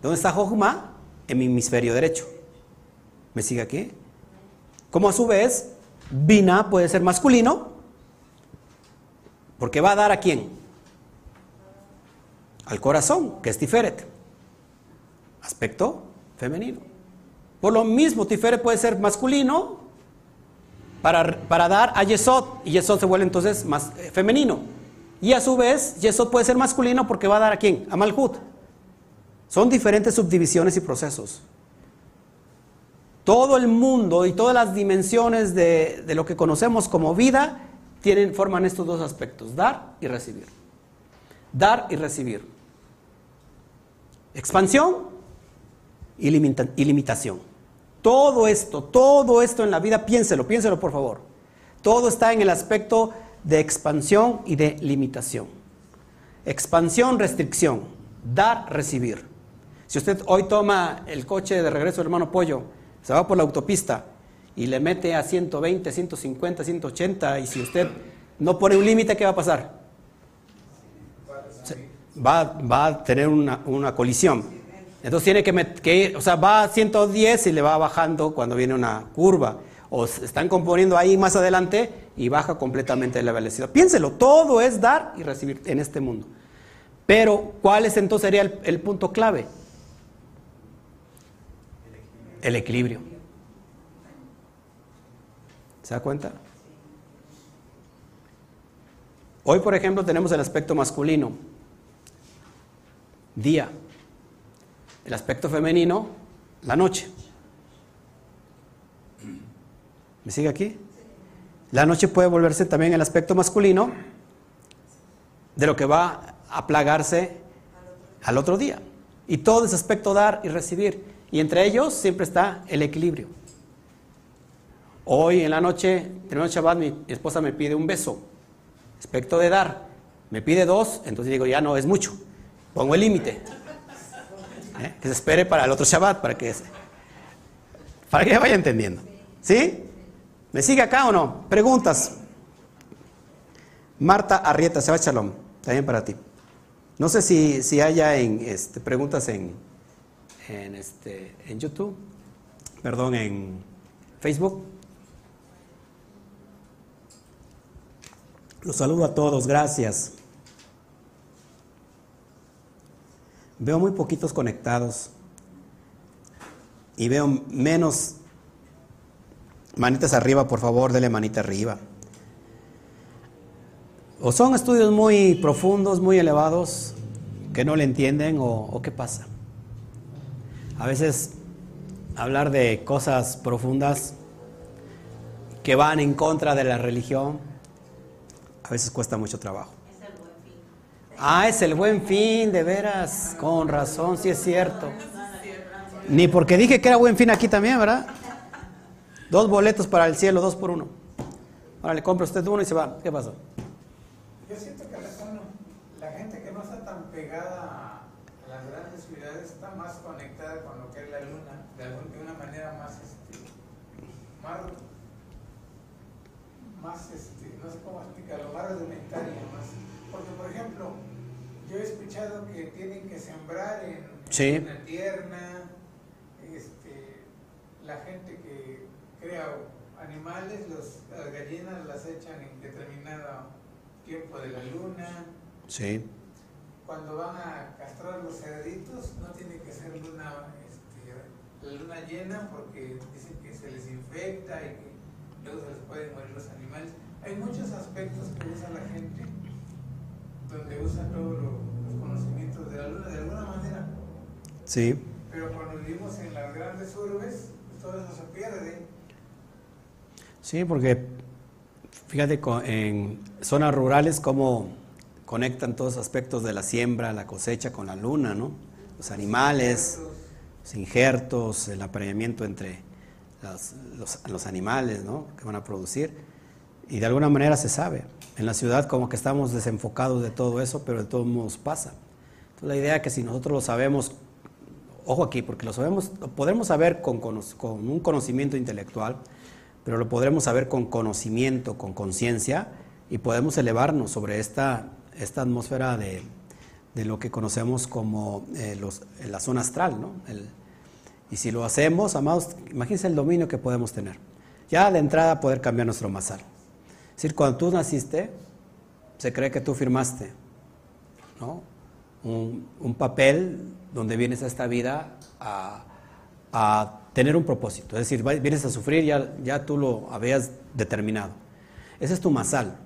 ¿Dónde está Jochma? En mi hemisferio derecho. ¿Me sigue aquí? Como a su vez, Vina puede ser masculino, porque va a dar a quién? Al corazón, que es Tiferet. Aspecto femenino. Por lo mismo, Tiferet puede ser masculino para, para dar a Yesod, y Yesod se vuelve entonces más eh, femenino. Y a su vez, Yesod puede ser masculino porque va a dar a quién? A Malhut. Son diferentes subdivisiones y procesos. Todo el mundo y todas las dimensiones de, de, lo que conocemos como vida tienen, forman estos dos aspectos, dar y recibir. Dar y recibir. Expansión y, limita, y limitación. Todo esto, todo esto en la vida, piénselo, piénselo por favor. Todo está en el aspecto de expansión y de limitación. Expansión, restricción, dar, recibir. Si usted hoy toma el coche de regreso hermano Pollo, se va por la autopista y le mete a 120, 150, 180 y si usted no pone un límite, ¿qué va a pasar? Va, a tener una, colisión. Entonces tiene que, que o sea, va a 110 y le va bajando cuando viene una curva o están componiendo ahí más adelante y baja completamente la velocidad. Piénselo, todo es dar y recibir en este mundo. Pero, ¿cuál es entonces sería el punto clave? El equilibrio. ¿Se da cuenta? Hoy, por ejemplo, tenemos el aspecto masculino, día. El aspecto femenino, la noche. ¿Me sigue aquí? La noche puede volverse también el aspecto masculino de lo que va a plagarse al otro día. Y todo ese aspecto dar y recibir. Y entre ellos siempre está el equilibrio. Hoy en la noche, terminó Shabbat, mi esposa me pide un beso. Aspecto de dar. Me pide dos, entonces digo, ya no es mucho. Pongo el límite. ¿Eh? Que se espere para el otro Shabbat, para que, para que vaya entendiendo. ¿Sí? ¿Me sigue acá o no? Preguntas. Marta Arrieta, Shabbat Shalom. También para ti. No sé si, si haya en, este, preguntas en, en, este, en YouTube, perdón, en Facebook. Los saludo a todos, gracias. Veo muy poquitos conectados y veo menos manitas arriba, por favor, dele manita arriba. O son estudios muy profundos, muy elevados, que no le entienden, o, o qué pasa. A veces hablar de cosas profundas que van en contra de la religión, a veces cuesta mucho trabajo. Ah, es el buen fin, de veras, con razón, sí es cierto. Ni porque dije que era buen fin aquí también, ¿verdad? Dos boletos para el cielo, dos por uno. Ahora le compra usted uno y se va. ¿Qué pasó? Yo siento que la, gente que no está tan pegada a las grandes ciudades está más conectada con lo que es la luna, de, de una manera más, este, más, más este, no sé cómo explicarlo, más rudimentaria, más. Porque, por ejemplo, yo he escuchado que tienen que sembrar en, Sí. una tierna, este, la gente que crea animales, los, las gallinas las echan en determinada tiempo de la luna. Sí. Cuando van a castrar los cerditos, no tiene que ser luna, este, la luna llena porque dicen que se les infecta y que luego se les pueden morir los animales. Hay muchos aspectos que usa la gente donde usa todos lo- los conocimientos de la luna de alguna manera. Sí. Pero cuando vivimos en las grandes urbes, pues todo eso se pierde. Sí, porque fíjate en zonas rurales cómo conectan todos los aspectos de la siembra, la cosecha con la luna, ¿no? Los animales, los injertos, el apareamiento entre las- los, los animales, ¿no? Que van a producir. Y de alguna manera se sabe. En la ciudad como que estamos desenfocados de todo eso, pero de todos modos pasa. Entonces la idea es que si nosotros lo sabemos, ojo aquí, porque lo sabemos, lo podremos saber con, un conocimiento intelectual, pero lo podremos saber con conocimiento, con conciencia, y podemos elevarnos sobre esta, esta atmósfera de, de lo que conocemos como eh, los- la zona astral. ¿no? El- y si lo hacemos, amados, imagínense el dominio que podemos tener. Ya de entrada poder cambiar nuestro masal. Es decir, cuando tú naciste, se cree que tú firmaste ¿no? un, papel donde vienes a esta vida a, a tener un propósito. Es decir, vienes a sufrir, ya, ya tú lo habías determinado. Ese es tu masal.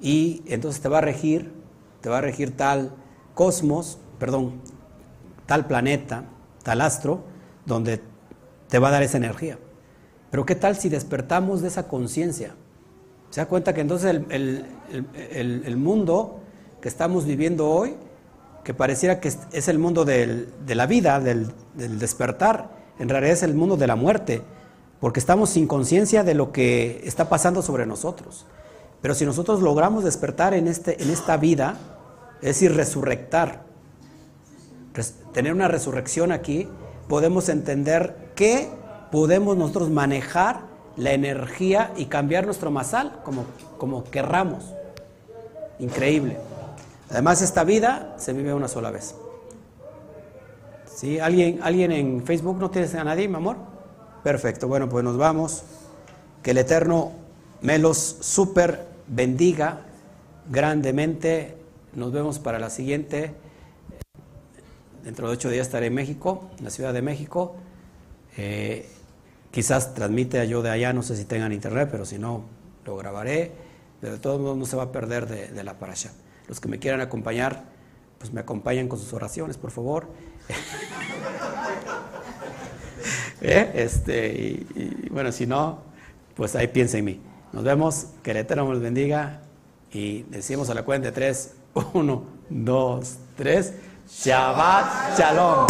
Y entonces te va a regir, te va a regir tal cosmos, perdón, tal planeta, tal astro, donde te va a dar esa energía. Pero ¿qué tal si despertamos de esa conciencia? Se da cuenta que entonces el, el- el- mundo que estamos viviendo hoy, que pareciera que es, el mundo de la vida, del, del despertar, en realidad es el mundo de la muerte, porque estamos sin conciencia de lo que está pasando sobre nosotros. Pero si nosotros logramos despertar en, este, en esta vida, es decir, resurrectar, res- tener una resurrección aquí, podemos entender que podemos nosotros manejar la energía y cambiar nuestro masal como, como querramos. Increíble. Además, esta vida se vive una sola vez. ¿Sí? ¿Alguien, ¿Alguien en Facebook no tienes a nadie, mi amor? Perfecto. Bueno, pues nos vamos. Que el Eterno me los super bendiga grandemente. Nos vemos para la siguiente. Dentro de ocho días estaré en México, en la Ciudad de México. Eh, quizás transmite yo de allá, no sé si tengan internet, pero si no, lo grabaré. Pero de todos modos no se va a perder de, la parasha. Los que me quieran acompañar, pues me acompañan con sus oraciones, por favor. ¿Eh? este, y, y, bueno, si no, pues ahí piensa en mí. Nos vemos, que el Eterno nos bendiga y decimos a la cuenta de tres, uno, dos, tres, Shabbat Shalom.